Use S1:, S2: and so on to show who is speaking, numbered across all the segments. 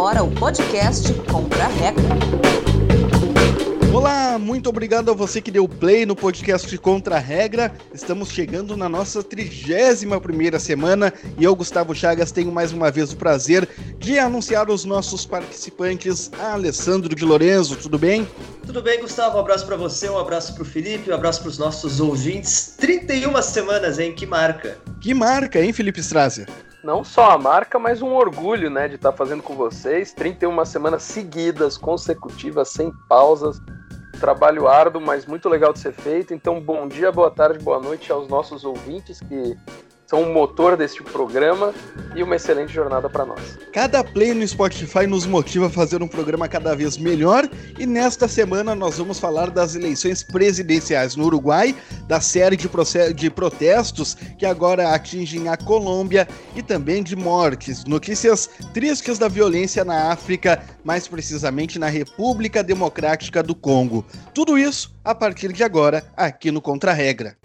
S1: agora o podcast Contra a Regra.
S2: Olá, muito obrigado a você que deu play no podcast Contra a Regra. Estamos chegando na nossa 31 primeira semana e eu, Gustavo Chagas, tenho mais uma vez o prazer de anunciar os nossos participantes. Alessandro de Lorenzo, tudo bem?
S3: Tudo bem, Gustavo? Um abraço para você, um abraço para o Felipe, um abraço para os nossos ouvintes. 31 semanas, hein? Que marca!
S2: Que marca, hein, Felipe Strasser?
S4: Não só a marca, mas um orgulho, né, de estar fazendo com vocês. 31 semanas seguidas, consecutivas, sem pausas. Trabalho árduo, mas muito legal de ser feito. Então, bom dia, boa tarde, boa noite aos nossos ouvintes que são o motor deste programa e uma excelente jornada para nós.
S2: Cada play no Spotify nos motiva a fazer um programa cada vez melhor e nesta semana nós vamos falar das eleições presidenciais no Uruguai, da série de, de protestos que agora atingem a Colômbia e também de mortes, notícias tristes da violência na África, mais precisamente na República Democrática do Congo. Tudo isso a partir de agora aqui no Contra Regra.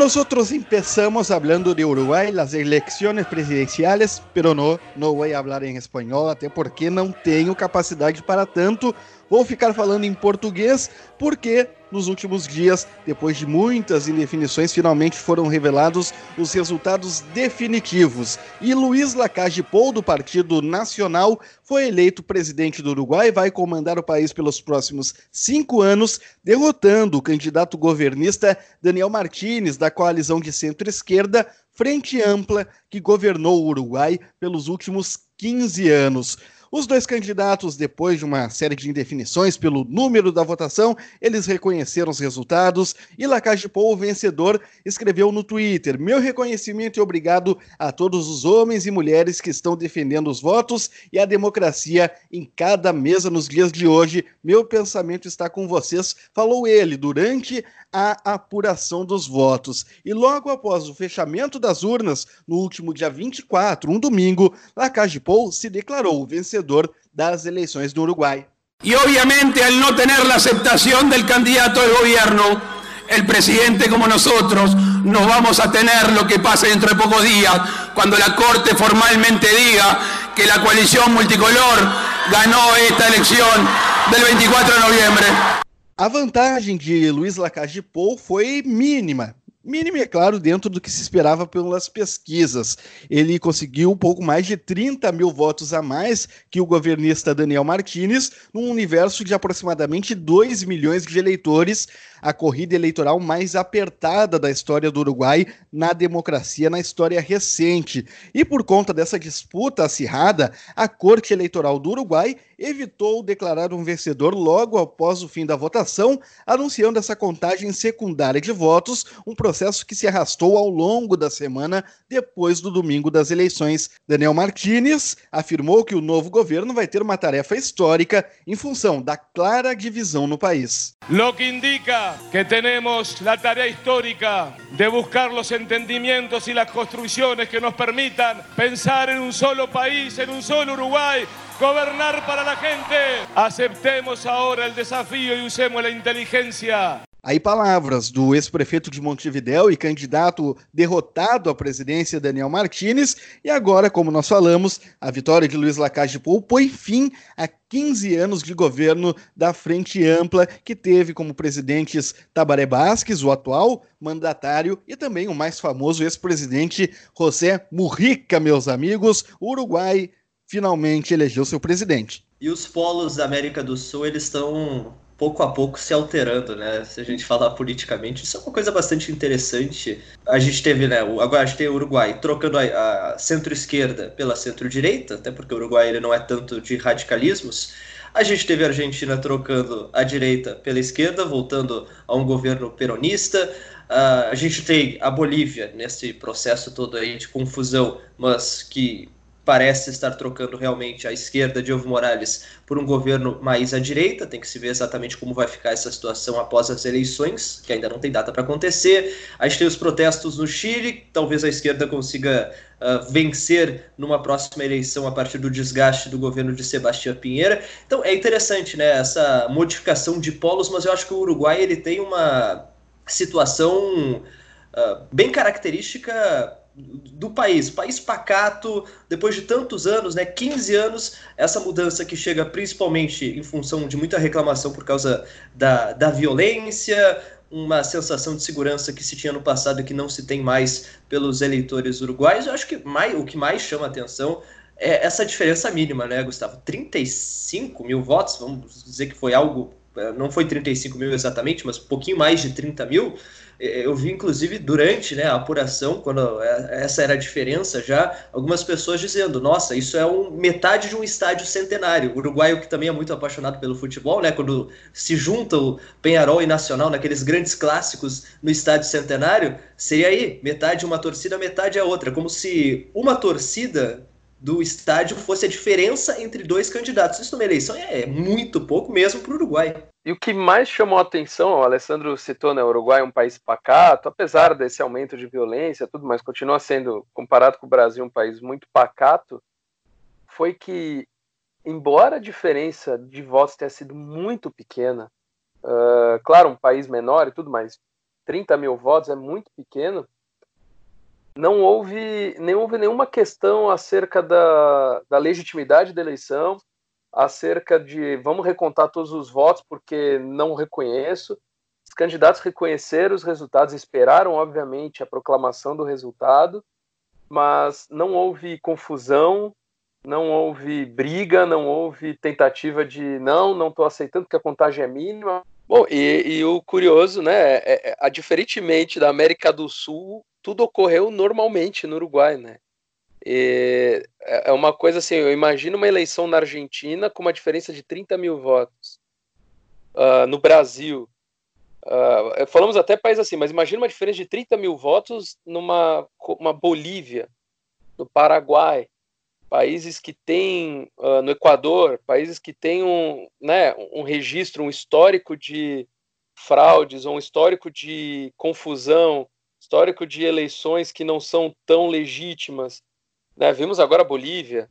S2: Nosotros empezamos hablando de Uruguay, las elecciones presidenciales, pero no, no voy a hablar en español, até porque não tenho capacidade para tanto. Vou ficar falando em português porque nos últimos dias, depois de muitas indefinições, finalmente foram revelados os resultados definitivos. E Luiz Lacage Pou, do Partido Nacional, foi eleito presidente do Uruguai e vai comandar o país pelos próximos cinco anos, derrotando o candidato governista Daniel Martínez, da coalizão de centro-esquerda, Frente Ampla, que governou o Uruguai pelos últimos 15 anos. Os dois candidatos, depois de uma série de indefinições pelo número da votação, eles reconheceram os resultados e Lacage Pou, o vencedor, escreveu no Twitter: Meu reconhecimento e obrigado a todos os homens e mulheres que estão defendendo os votos e a democracia em cada mesa nos dias de hoje. Meu pensamento está com vocês, falou ele durante a apuração dos votos. E logo após o fechamento das urnas, no último dia 24, um domingo, Lacage Pou se declarou vencedor vencedor das eleições do Uruguai.
S5: Y obviamente al no tener la aceptación del candidato del gobierno, el presidente como nosotros nos vamos a tener lo que pase dentro de pocos días, cuando la Corte formalmente diga que la coalición multicolor ganó esta elección del 24 de noviembre.
S2: A vantagem de Luiz Lacalle Pou foi mínima, mínimo, é claro, dentro do que se esperava pelas pesquisas. Ele conseguiu um pouco mais de 30 mil votos a mais que o governista Daniel Martínez, num universo de aproximadamente 2 milhões de eleitores, a corrida eleitoral mais apertada da história do Uruguai na democracia, na história recente. E por conta dessa disputa acirrada, a Corte Eleitoral do Uruguai evitou declarar um vencedor logo após o fim da votação, anunciando essa contagem secundária de votos, um processo que se arrastou ao longo da semana depois do domingo das eleições. Daniel Martínez afirmou que o novo governo vai ter uma tarefa histórica em função da clara divisão no país.
S6: Lo que indica que tenemos la tarea histórica de buscar los entendimientos y las construcciones que nos permitan pensar en un solo país, en un solo Uruguay, gobernar para la gente. Aceptemos ahora el desafío y usemos la inteligencia.
S2: Aí palavras do ex-prefeito de Montevidéu e candidato derrotado à presidência Daniel Martínez, e agora, como nós falamos, a vitória de Luiz Lacage Pou põe fim a 15 anos de governo da Frente Ampla, que teve como presidentes Tabaré Basques, o atual mandatário, e também o mais famoso ex-presidente José Murrica, meus amigos. Uruguai finalmente elegeu seu presidente.
S3: E os polos da América do Sul, eles estão pouco a pouco se alterando, né? Se a gente falar politicamente, isso é uma coisa bastante interessante. A gente teve, né? Agora a gente tem o Uruguai trocando a, a centro-esquerda pela centro-direita, até porque o Uruguai ele não é tanto de radicalismos. A gente teve a Argentina trocando a direita pela esquerda, voltando a um governo peronista. Uh, a gente tem a Bolívia nesse processo todo aí de confusão, mas que parece estar trocando realmente a esquerda de Evo Morales por um governo mais à direita. Tem que se ver exatamente como vai ficar essa situação após as eleições, que ainda não tem data para acontecer. A gente tem os protestos no Chile, talvez a esquerda consiga uh, vencer numa próxima eleição a partir do desgaste do governo de Sebastião Pinheira. Então é interessante, né, essa modificação de polos, mas eu acho que o Uruguai ele tem uma situação uh, bem característica do país, país pacato, depois de tantos anos, né, 15 anos, essa mudança que chega principalmente em função de muita reclamação por causa da, da violência, uma sensação de segurança que se tinha no passado e que não se tem mais pelos eleitores uruguaios. Eu acho que mais, o que mais chama atenção é essa diferença mínima, né, Gustavo? 35 mil votos, vamos dizer que foi algo, eh, não foi 35 mil exatamente, mas um pouquinho mais de 30 mil. Eh, eu vi, inclusive, durante né, a apuração, quando essa era a diferença já, algumas pessoas dizendo: nossa, isso é um, metade de um estádio centenário. O uruguaio, que também é muito apaixonado pelo futebol, né, quando se junta o Penharol e Nacional naqueles grandes clássicos no estádio centenário, seria aí metade uma torcida, metade a outra. Como se uma torcida do estádio fosse a diferença entre dois candidatos. Isso numa eleição é muito pouco mesmo para o Uruguai.
S4: E o que mais chamou a atenção, o Alessandro citou, né, o Uruguai é um país pacato, apesar desse aumento de violência, tudo, mas continua sendo, comparado com o Brasil, um país muito pacato, foi que, embora a diferença de votos tenha sido muito pequena, uh, claro, um país menor e tudo, mas 30 mil votos é muito pequeno, não houve, nem houve nenhuma questão acerca da, da legitimidade da eleição, acerca de vamos recontar todos os votos porque não reconheço. Os candidatos reconheceram os resultados, esperaram, obviamente, a proclamação do resultado, mas não houve confusão, não houve briga, não houve tentativa de não, não estou aceitando que a contagem é mínima. Bom, e, e o curioso, né, é, é, é, diferentemente da América do Sul, tudo ocorreu normalmente no Uruguai, né? E é, é uma coisa assim, eu imagino uma eleição na Argentina com uma diferença de 30 mil votos. Uh, no Brasil, uh, falamos até país assim, mas imagina uma diferença de 30 mil votos numa uma Bolívia, no Paraguai, países que têm, uh, no Equador, países que têm um, né, um registro, um histórico de fraudes, um histórico de confusão, histórico de eleições que não são tão legítimas. Né? Vimos agora a Bolívia.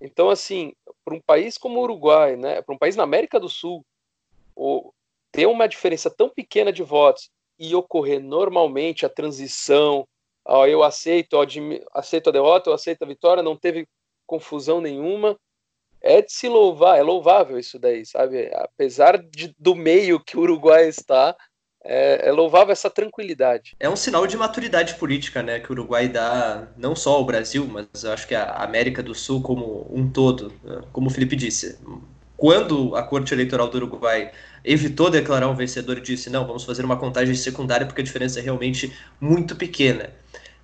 S4: Então, assim, para um país como o Uruguai, né, para um país na América do Sul, o, ter uma diferença tão pequena de votos e ocorrer normalmente a transição, ó, eu aceito, ó, aceito a derrota, eu aceito a vitória, não teve confusão nenhuma, é de se louvar, é louvável isso daí, sabe? Apesar de, do meio que o Uruguai está, é, é, louvável essa tranquilidade.
S3: É um sinal de maturidade política, né, que o Uruguai dá não só ao Brasil, mas acho que a América do Sul como um todo, né, como o Felipe disse. Quando a Corte Eleitoral do Uruguai evitou declarar um vencedor e disse não, vamos fazer uma contagem secundária porque a diferença é realmente muito pequena.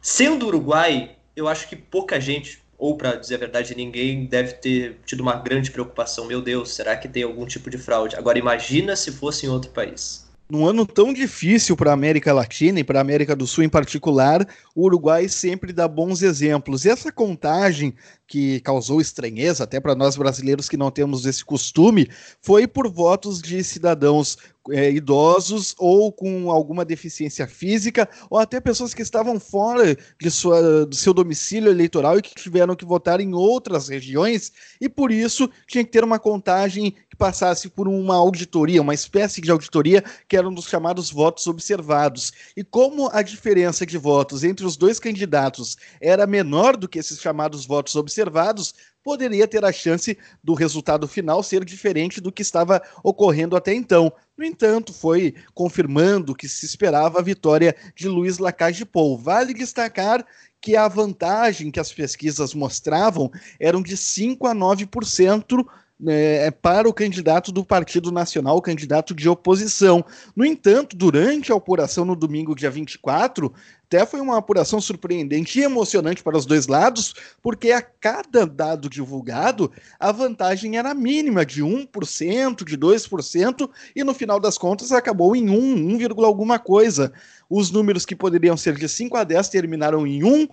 S3: Sendo o Uruguai, eu acho que pouca gente, ou para dizer a verdade, ninguém deve ter tido uma grande preocupação. Meu Deus, será que tem algum tipo de fraude? Agora imagina se fosse em outro país
S2: num ano tão difícil para a América Latina e para a América do Sul em particular, o Uruguai sempre dá bons exemplos. E essa contagem que causou estranheza até para nós brasileiros que não temos esse costume foi por votos de cidadãos é, idosos ou com alguma deficiência física, ou até pessoas que estavam fora de sua, do seu domicílio eleitoral e que tiveram que votar em outras regiões, e por isso tinha que ter uma contagem passasse por uma auditoria, uma espécie de auditoria, que era um dos chamados votos observados. E como a diferença de votos entre os dois candidatos era menor do que esses chamados votos observados, poderia ter a chance do resultado final ser diferente do que estava ocorrendo até então. No entanto, foi confirmando que se esperava a vitória de Luiz Lacalle Pou. Vale destacar que a vantagem que as pesquisas mostravam eram de 5 a 9% né, é, para o candidato do Partido Nacional, o candidato de oposição. No entanto, durante a apuração no domingo, dia 24, até foi uma apuração surpreendente e emocionante para os dois lados, porque a cada dado divulgado, a vantagem era mínima, de 1%, de 2%, e no final das contas acabou em 1, 1, alguma coisa. Os números que poderiam ser de 5 a 10 terminaram em 1,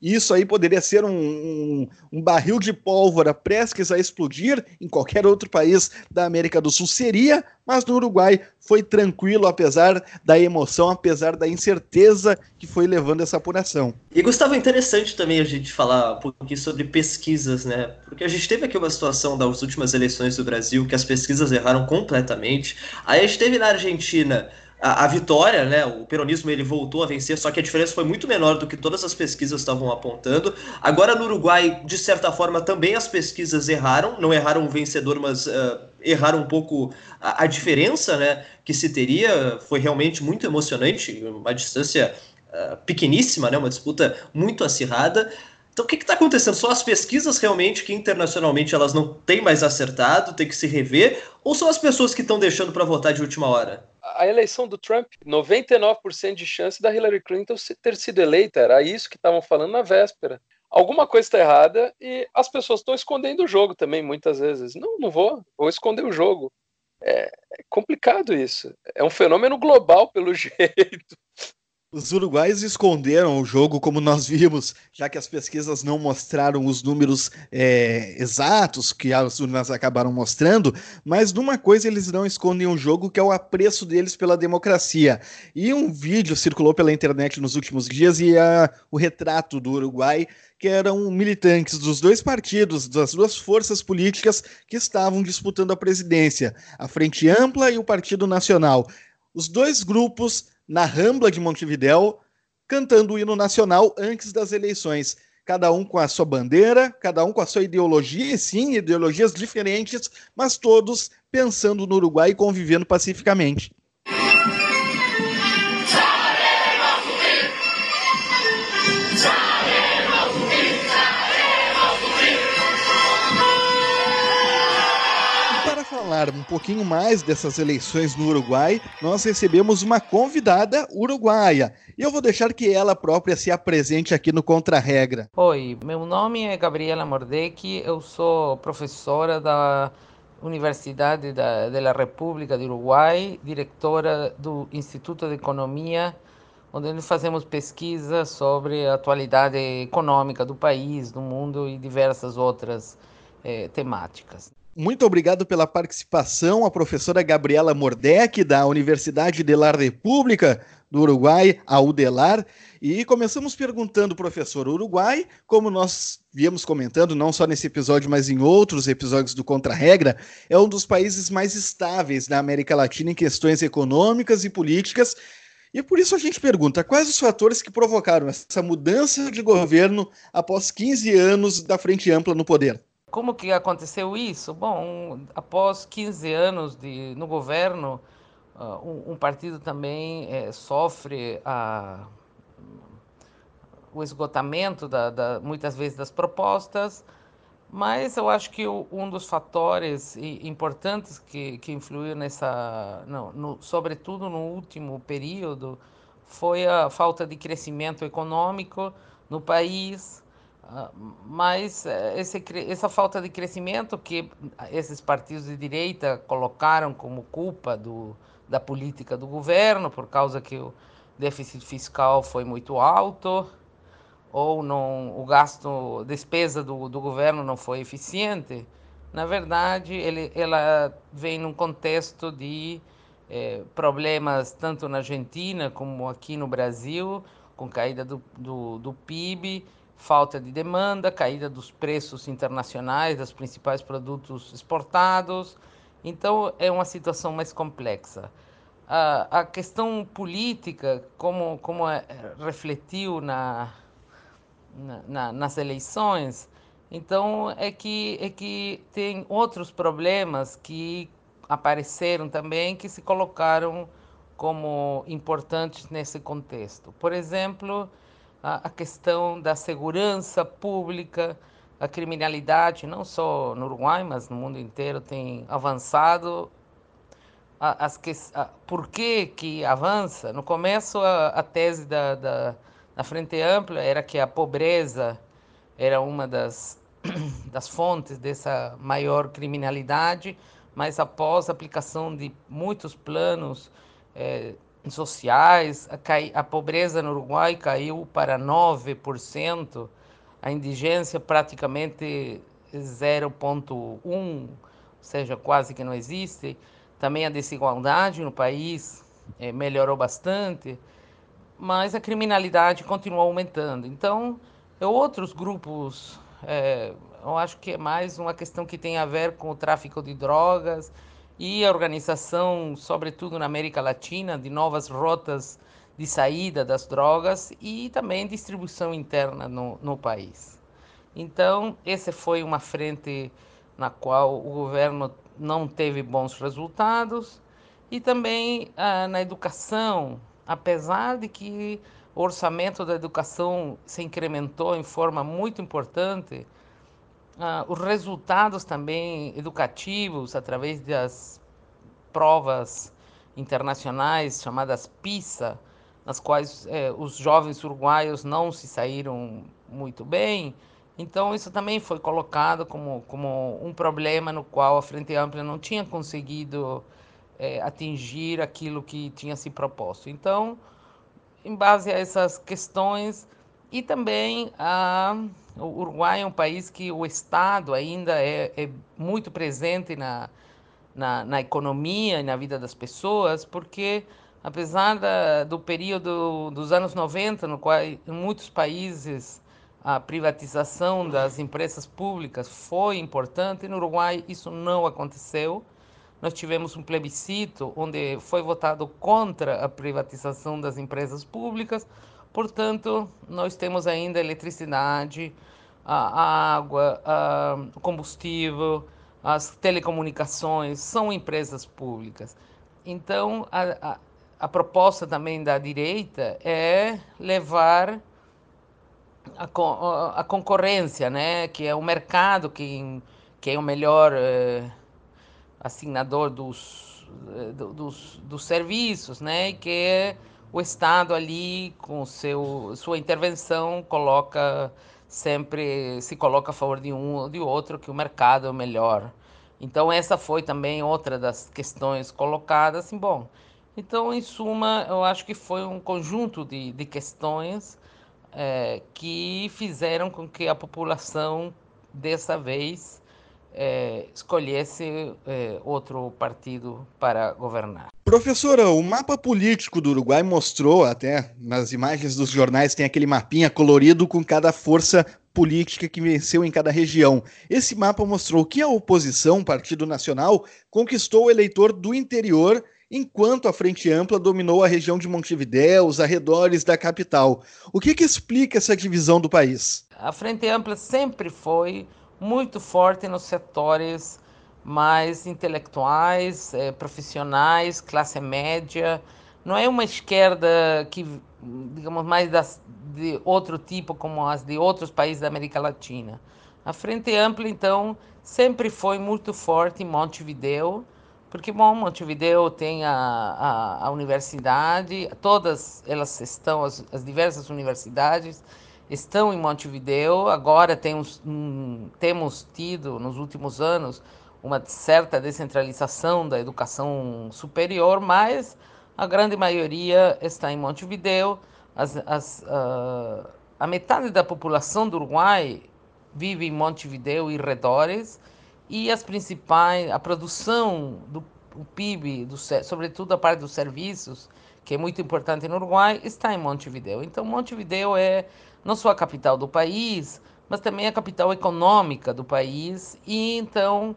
S2: isso aí poderia ser um, um, um, barril de pólvora prestes a explodir em qualquer outro país da América do Sul. Seria, mas no Uruguai foi tranquilo, apesar da emoção, apesar da incerteza que foi levando essa apuração.
S3: E Gustavo, é interessante também a gente falar um pouquinho sobre pesquisas, né? Porque a gente teve aqui uma situação das últimas eleições do Brasil que as pesquisas erraram completamente. Aí a gente teve na Argentina a, a, vitória, né? O peronismo ele voltou a vencer, só que a diferença foi muito menor do que todas as pesquisas estavam apontando. Agora no Uruguai, de certa forma, também as pesquisas erraram, não erraram o vencedor, mas uh, erraram um pouco a, a, diferença, né? Que se teria foi realmente muito emocionante, uma distância uh, pequeníssima, né? Uma disputa muito acirrada. Então, o que está acontecendo? São as pesquisas realmente que internacionalmente elas não têm mais acertado, tem que se rever, ou são as pessoas que estão deixando para votar de última hora?
S4: A eleição do Trump, 99% de chance da Hillary Clinton ter sido eleita, era isso que estavam falando na véspera. Alguma coisa está errada e as pessoas estão escondendo o jogo também, muitas vezes. Não, não vou, vou esconder o jogo. É, é complicado isso. É um fenômeno global, pelo jeito.
S2: Os uruguaios esconderam o jogo, como nós vimos, já que as pesquisas não mostraram os números é, exatos que as urnas acabaram mostrando, mas numa coisa eles não escondem o jogo, que é o apreço deles pela democracia. E um vídeo circulou pela internet nos últimos dias e a, o retrato do Uruguai, que eram militantes dos dois partidos, das duas forças políticas que estavam disputando a presidência, a Frente Ampla e o Partido Nacional. Os dois grupos na Rambla de Montevidéu, cantando o hino nacional antes das eleições. Cada um com a sua bandeira, cada um com a sua ideologia, e sim, ideologias diferentes, mas todos pensando no Uruguai e convivendo pacificamente. Falar um pouquinho mais dessas eleições no Uruguai, nós recebemos uma convidada uruguaia. E eu vou deixar que ela própria se apresente aqui no Contra-Regra.
S7: Oi, meu nome é Gabriela Mordecchi, eu sou professora da Universidade da, da República do Uruguai, diretora do Instituto de Economia, onde nós fazemos pesquisa sobre a atualidade econômica do país, do mundo e diversas outras eh, temáticas.
S2: Muito obrigado pela participação, a professora Gabriela Mordec, da Universidade de la República do Uruguai, a UDELAR. E começamos perguntando, professor, Uruguai, como nós viemos comentando, não só nesse episódio, mas em outros episódios do Contra-Regra, é um dos países mais estáveis da América Latina em questões econômicas e políticas. E por isso a gente pergunta: quais os fatores que provocaram essa mudança de governo após 15 anos da Frente Ampla no poder?
S7: Como que aconteceu isso? Bom, após 15 anos de, no governo, uh, um, um, partido também é, sofre a, o esgotamento, da, da, muitas vezes, das propostas, mas eu acho que o, um dos fatores importantes que, que influiu nessa, não, no, sobretudo no último período, foi a falta de crescimento econômico no país, mas eh, esse, essa falta de crescimento que esses partidos de direita colocaram como culpa do, da política do governo, por causa que o déficit fiscal foi muito alto, ou não, o gasto, despesa do, do governo não foi eficiente, na verdade, ele, ela vem num contexto de eh, problemas tanto na Argentina como aqui no Brasil, com caída do, do, do PIB, falta de demanda, caída dos preços internacionais dos principais produtos exportados. Então, é uma situação mais complexa. A, a questão política, como, como é, refletiu na, na, nas eleições, então é que, é que tem outros problemas que apareceram também, que se colocaram como importantes nesse contexto. Por exemplo, a, a questão da segurança pública, a criminalidade, não só no Uruguai, mas no mundo inteiro, tem avançado. As que, a, por que, que avança? No começo, a, a tese da, da, da Frente Ampla era que a pobreza era uma das, das fontes dessa maior criminalidade, mas após a aplicação de muitos planos eh, sociais, a, pobreza no Uruguai caiu para 9%, a indigência praticamente 0,1%, ou seja, quase que não existe. Também a desigualdade no país é, melhorou bastante, mas a criminalidade continua aumentando. Então, é outros grupos, é, eu acho que é mais uma questão que tem a ver com o tráfico de drogas e a organização, sobretudo na América Latina, de novas rotas de saída das drogas e também distribuição interna no, no país. Então, essa foi uma frente na qual o governo não teve bons resultados e também ah, na educação, apesar de que o orçamento da educação se incrementou em forma muito importante, ah, os resultados também educativos através das provas internacionais chamadas PISA, nas quais eh, os jovens uruguaios não se saíram muito bem. Então, isso também foi colocado como, como um problema no qual a Frente Ampla não tinha conseguido eh, atingir aquilo que tinha se proposto. Então, em base a essas questões, e também a, o Uruguai é um país que o Estado ainda é, é muito presente na, na, na, economia e na vida das pessoas, porque apesar da, do período dos anos 90, no qual em muitos países a privatização das empresas públicas foi importante, no Uruguai isso não aconteceu. Nós tivemos um plebiscito onde foi votado contra a privatização das empresas públicas, Portanto, nós temos ainda eletricidade, a água, o combustível, as telecomunicações, são empresas públicas. Então, a, a, proposta também da direita é levar a, concorrência, né? que é o mercado que, que é o melhor eh, assinador dos, eh, dos, dos serviços, né? que é o Estado ali, com seu, sua intervenção, coloca sempre se coloca a favor de um ou de outro, que o mercado é o melhor. Então, essa foi também outra das questões colocadas. Assim, bom, então, em suma, eu acho que foi um conjunto de, de questões é, que fizeram com que a população, dessa vez, é, escolhesse é, outro partido para governar.
S2: Professora, o mapa político do Uruguai mostrou, até nas imagens dos jornais, tem aquele mapinha colorido com cada força política que venceu em cada região. Esse mapa mostrou que a oposição, Partido Nacional, conquistou o eleitor do interior, enquanto a Frente Ampla dominou a região de Montevidéu, os arredores da capital. O que, que explica essa divisão do país?
S7: A Frente Ampla sempre foi muito forte nos setores mais intelectuais, é, profissionais, classe média. Não é uma esquerda que, digamos, mais das, de outro tipo, como as de outros países da América Latina. A Frente Ampla, então, sempre foi muito forte em Montevideo, porque, bom, Montevideo tem a, a, a universidade, todas elas estão, as, as, diversas universidades estão em Montevideo. Agora temos, temos tido, nos últimos anos, uma certa descentralização da educação superior, mas a grande maioria está em Montevideo. As, as, uh, a metade da população do Uruguai vive em Montevideo e redores, e as principais, a produção do PIB, do, sobretudo a parte dos serviços, que é muito importante no Uruguai, está em Montevideo. Então, Montevideo é não só a capital do país, mas também a capital econômica do país, e então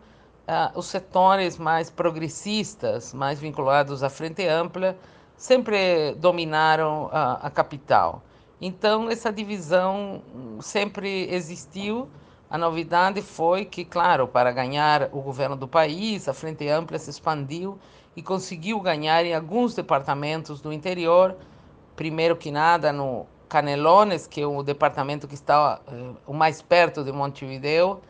S7: uh, os setores mais progressistas, mais vinculados à Frente Ampla, sempre dominaram a, a capital. Então, essa divisão sempre existiu. A novidade foi que, claro, para ganhar o governo do país, a Frente Ampla se expandiu e conseguiu ganhar em alguns departamentos do interior, primeiro que nada no Canelones, que é o departamento que está uh, o mais perto de Montevideo,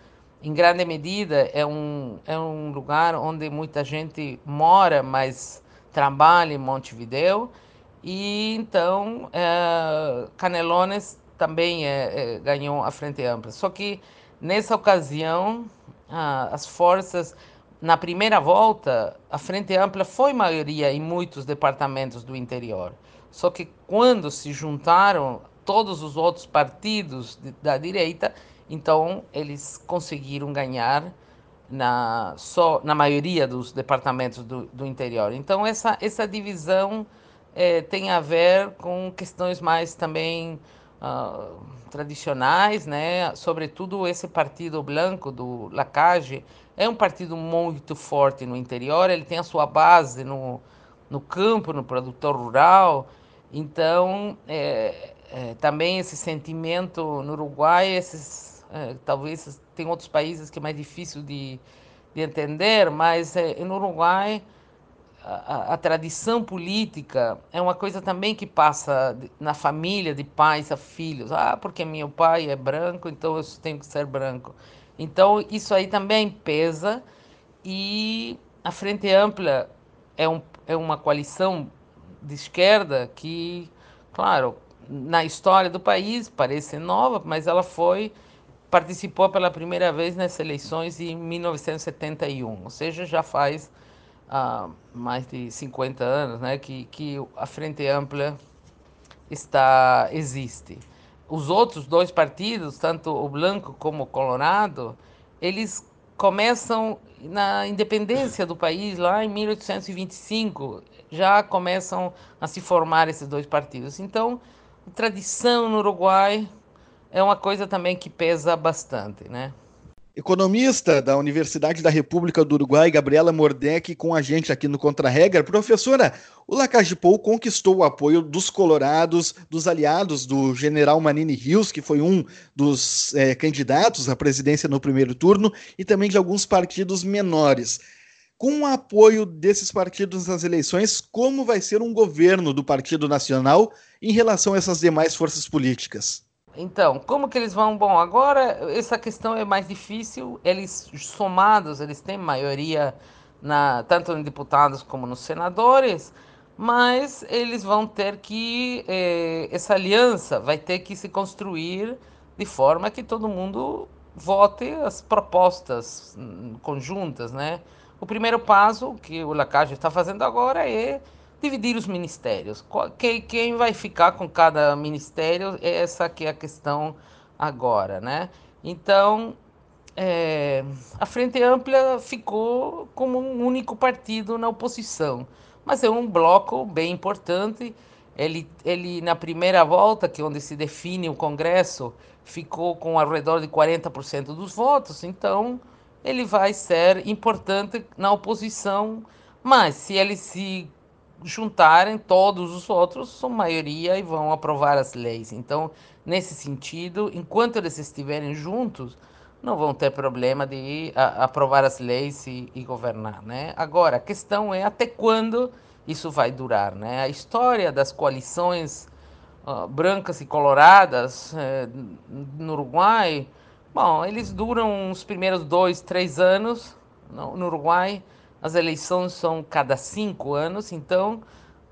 S7: em grande medida, é um, é um lugar onde muita gente mora, mas trabalha em Montevideo. E então, é, Canelones também é, é, ganhou a Frente Ampla. Só que, nessa ocasião, as forças, na primeira volta, a Frente Ampla foi maioria em muitos departamentos do interior. Só que, quando se juntaram todos os outros partidos da direita, então, eles conseguiram ganhar na, só, na maioria dos departamentos do, do interior. Então, essa, essa divisão é, tem a ver com questões mais também uh, tradicionais, né? Sobretudo esse partido branco do Lacage é um partido muito forte no interior. Ele tem a sua base no, no campo, no produtor rural. Então, é, é, também esse sentimento no Uruguai, esses, é, talvez tem outros países que é mais difícil de, de entender, mas é, no Uruguai a, a, tradição política é uma coisa também que passa na família, de pais a filhos. Ah, porque meu pai é branco, então eu tenho que ser branco. Então, isso aí também pesa. E a Frente Ampla é, um, é uma coalição de esquerda que, claro, na história do país parece nova, mas ela foi participou pela primeira vez nas eleições em 1971, ou seja, já faz há mais de 50 anos, né, que, que a Frente Ampla está existe. Os outros dois partidos, tanto o Blanco como o Colorado, eles começam na independência do país lá em 1825, já começam a se formar esses dois partidos. Então, tradição no Uruguai é uma coisa também que pesa bastante, né?
S2: Economista da Universidade da República do Uruguai, Gabriela Mordec, com a gente aqui no Contra-Regra. Professora, o Lacagepou conquistou o apoio dos colorados, dos aliados do general Manini Rios, que foi um dos é, candidatos à presidência no primeiro turno, e também de alguns partidos menores. Com o apoio desses partidos nas eleições, como vai ser um governo do Partido Nacional em relação a essas demais forças políticas?
S7: Então, como que eles vão? Bom, agora essa questão é mais difícil. Eles somados, eles têm maioria na tanto em deputados como nos senadores, mas eles vão ter que eh, essa aliança vai ter que se construir de forma que todo mundo vote as propostas hum, conjuntas, né? O primeiro passo que o Lacage está fazendo agora é dividir os ministérios. Quem, vai ficar com cada ministério, essa que é a questão agora, né? Então, é, a Frente Ampla ficou como um único partido na oposição, mas é um bloco bem importante. Ele, ele na primeira volta, que é onde se define o Congresso, ficou com ao redor de 40% dos votos, então ele vai ser importante na oposição, mas se ele se juntarem todos os outros, são maioria e vão aprovar as leis. Então, nesse sentido, enquanto eles estiverem juntos, não vão ter problema de aprovar as leis e, e, governar, né? Agora, a questão é até quando isso vai durar, né? A história das coalições uh, brancas e coloradas uh, no Uruguai, bom, eles duram os primeiros dois, três anos no, Uruguai, as eleições são cada cinco anos, então,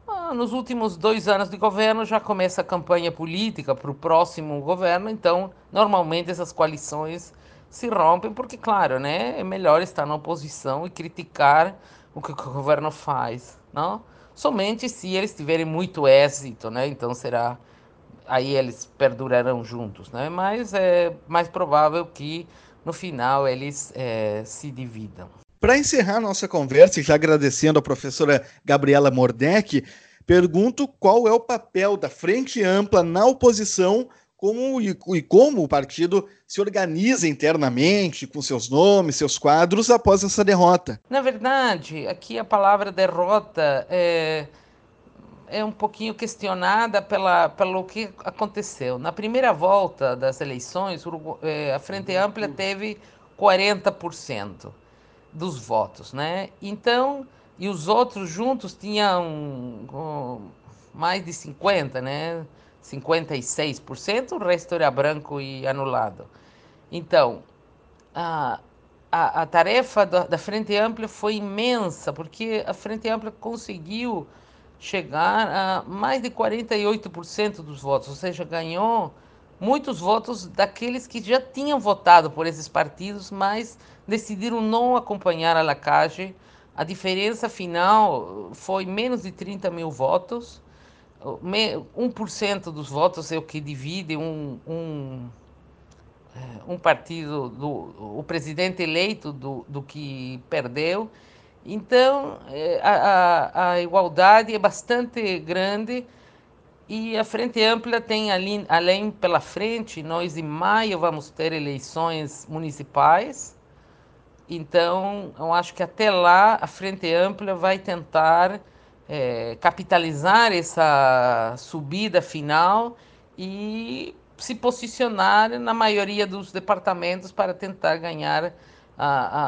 S7: ah, nos últimos dois anos de governo já começa a campanha política para o próximo governo, então, normalmente essas coalições se rompem, porque, claro, né, é melhor estar na oposição e criticar o que o governo faz, não? Somente se eles tiverem muito êxito, né, então será aí eles perdurarão juntos, né? Mas é mais provável que no final eles é, se dividam.
S2: Para encerrar nossa conversa, e já agradecendo a professora Gabriela Mordec, pergunto qual é o papel da Frente Ampla na oposição como, e, e, como o partido se organiza internamente, com seus nomes, seus quadros, após essa derrota.
S7: Na verdade, aqui a palavra derrota é, é um pouquinho questionada pela, pelo que aconteceu. Na primeira volta das eleições, é, a Frente Ampla teve 40% dos votos, né? Então, e os outros juntos tinham mais de 50, né? 56%, o resto era branco e anulado. Então, a, a, a tarefa da, da, Frente Ampla foi imensa, porque a Frente Ampla conseguiu chegar a mais de 48% dos votos, ou seja, ganhou muitos votos daqueles que já tinham votado por esses partidos, mas decidiram não acompanhar a Lacage. A diferença final foi menos de 30 mil votos. 1% dos votos é o que divide um, um, é, um partido, do, o presidente eleito do, do que perdeu. Então, é, a, a, a igualdade é bastante grande E a Frente Ampla tem ali, além pela frente, nós em maio vamos ter eleições municipais. Então, eu acho que até lá a Frente Ampla vai tentar é, capitalizar essa subida final e se posicionar na maioria dos departamentos para tentar ganhar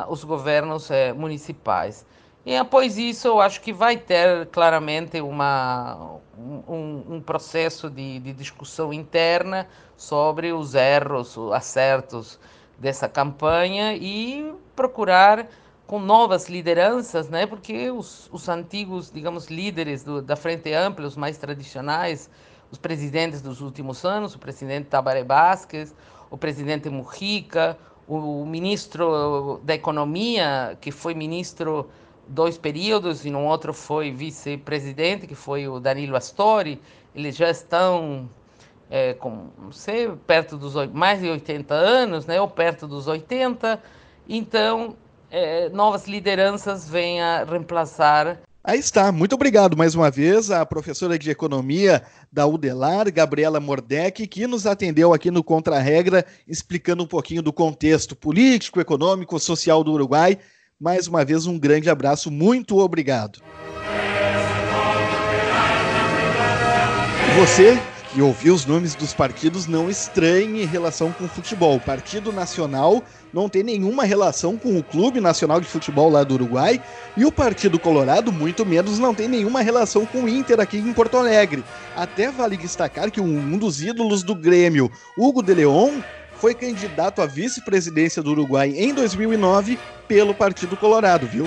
S7: os governos é, municipais. E após isso, eu acho que vai ter claramente uma, um, um processo de, de, discussão interna sobre os erros, os acertos dessa campanha e procurar com novas lideranças, né? Porque os, os antigos, digamos, líderes do, da Frente Ampla, os mais tradicionais, os presidentes dos últimos anos, o presidente Tabaré Vázquez, o presidente Mujica, o ministro da Economia, que foi ministro dois períodos e no outro foi vice-presidente, que foi o Danilo Astori, eles já estão é, com, não sei, perto dos mais de 80 anos, né, ou perto dos 80, então é, novas lideranças vêm a reemplaçar.
S2: Aí está, muito obrigado mais uma vez à professora de Economia da UDELAR, Gabriela Mordec, que nos atendeu aqui no Contra-Regra, explicando um pouquinho do contexto político, econômico, social do Uruguai. Mais uma vez, um grande abraço, muito obrigado. Você que ouviu os nomes dos partidos não estranhe em relação com o futebol. O Partido Nacional não tem nenhuma relação com o Clube Nacional de Futebol lá do Uruguai e o Partido Colorado, muito menos, não tem nenhuma relação com o Inter aqui em Porto Alegre. Até vale destacar que um dos ídolos do Grêmio, Hugo de Leon, foi candidato à vice-presidência do Uruguai em 2009 pelo Partido Colorado, viu?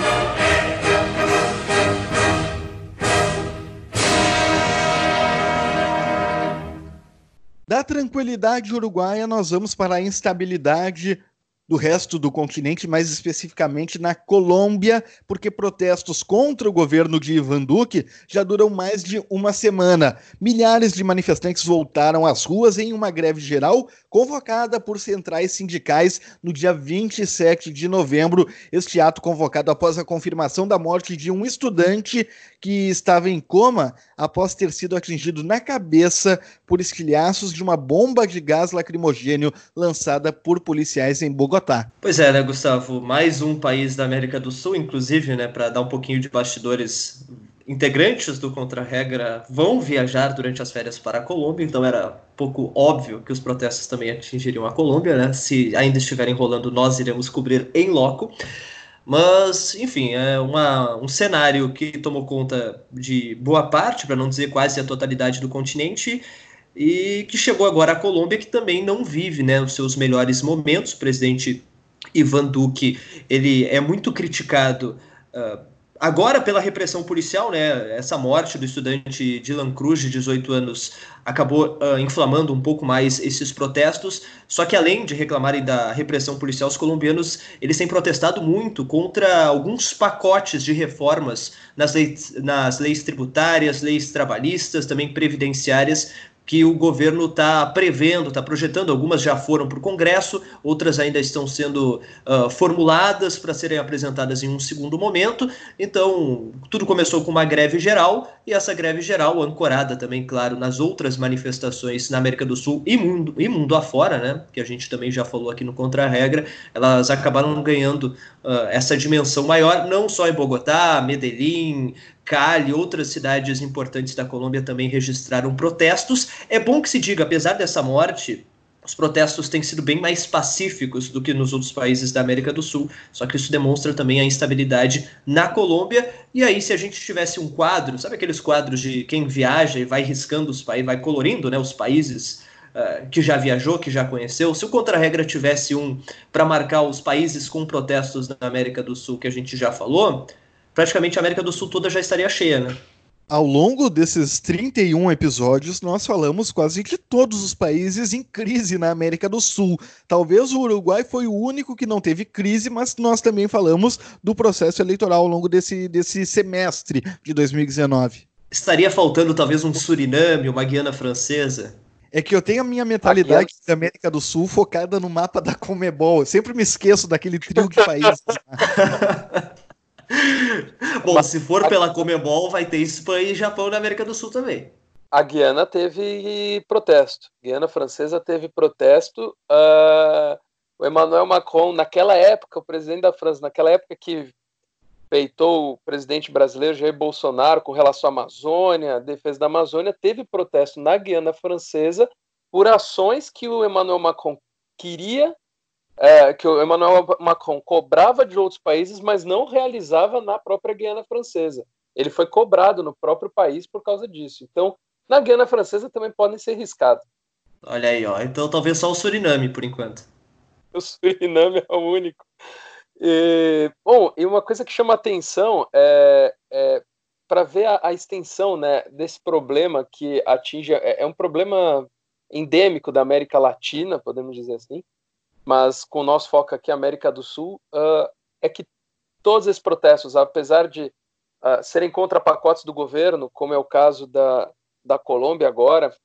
S2: Da tranquilidade uruguaia, nós vamos para a instabilidade do resto do continente, mais especificamente na Colômbia, porque protestos contra o governo de Ivan Duque já duram mais de uma semana. Milhares de manifestantes voltaram às ruas em uma greve geral convocada por centrais sindicais no dia 27 de novembro. Este ato convocado após a confirmação da morte de um estudante que estava em coma após ter sido atingido na cabeça por estilhaços de uma bomba de gás lacrimogênio lançada por policiais em Bogotá.
S3: Pois é, né, Gustavo? Mais um país da América do Sul, inclusive, né, para dar um pouquinho de bastidores integrantes do Contra-Regra vão viajar durante as férias para a Colômbia, então era pouco óbvio que os protestos também atingiriam a Colômbia, né? Se ainda estiverem rolando, nós iremos cobrir em loco. Mas, enfim, é uma, um cenário que tomou conta de boa parte, para não dizer quase a totalidade do continente, e que chegou agora à Colômbia, que também não vive né, os seus melhores momentos. O presidente Ivan Duque ele é muito criticado. Uh, Agora, pela repressão policial, né, essa morte do estudante Dylan Cruz, de 18 anos, acabou uh, inflamando um pouco mais esses protestos. Só que, além de reclamarem da repressão policial, os colombianos eles têm protestado muito contra alguns pacotes de reformas nas leis, nas leis tributárias, leis trabalhistas, também previdenciárias, que o governo está prevendo, está projetando. Algumas já foram para o Congresso, outras ainda estão sendo uh, formuladas para serem apresentadas em um segundo momento. Então, tudo começou com uma greve geral, e essa greve geral, ancorada também, claro, nas outras manifestações na América do Sul e mundo, e mundo afora, né? Que a gente também já falou aqui no Contra-Regra, elas acabaram ganhando uh, essa dimensão maior, não só em Bogotá, Medellín, Cali, outras cidades importantes da Colômbia também registraram protestos. É bom que se diga, apesar dessa morte, os protestos têm sido bem mais pacíficos do que nos outros países da América do Sul, só que isso demonstra também a instabilidade na Colômbia. E aí, se a gente tivesse um quadro, sabe aqueles quadros de quem viaja e vai riscando os países, vai colorindo né, os países uh, que já viajou, que já conheceu? Se o Contra-Regra tivesse um para marcar os países com protestos na América do Sul que a gente já falou, praticamente a América do Sul toda já estaria cheia, né?
S2: Ao longo desses 31 episódios, nós falamos quase de todos os países em crise na América do Sul. Talvez o Uruguai foi o único que não teve crise, mas nós também falamos do processo eleitoral ao longo desse, desse semestre de 2019.
S3: Estaria faltando talvez um Suriname, uma Guiana Francesa?
S2: É que eu tenho a minha mentalidade da América do Sul focada no mapa da Comebol. Eu sempre me esqueço daquele trio de países.
S3: Bom, se for pela Comebol, vai ter Espanha e Japão na América do Sul também.
S4: a Guiana teve protesto. Guiana Francesa teve protesto. Uh, o Emmanuel Macron, naquela época, o presidente da França, naquela época que peitou o presidente brasileiro Jair Bolsonaro com relação à Amazônia, defesa da Amazônia, teve protesto na Guiana Francesa por ações que o Emmanuel Macron queria, é, que o Emmanuel Macron cobrava de outros países, mas não realizava na própria Guiana Francesa. Ele foi cobrado no próprio país por causa disso. Então, na Guiana Francesa também podem ser riscados.
S3: Olha aí, ó. Então talvez só o Suriname, por enquanto.
S4: O Suriname é o único. E, bom, e uma coisa que chama atenção é, é para ver a, a, extensão né, desse problema que atinge. É, é, um problema endêmico da América Latina, podemos dizer assim, mas com o nosso foco aqui, América do Sul, uh, é que todos esses protestos, apesar de uh, serem contra pacotes do governo, como é o caso da, da Colômbia agora,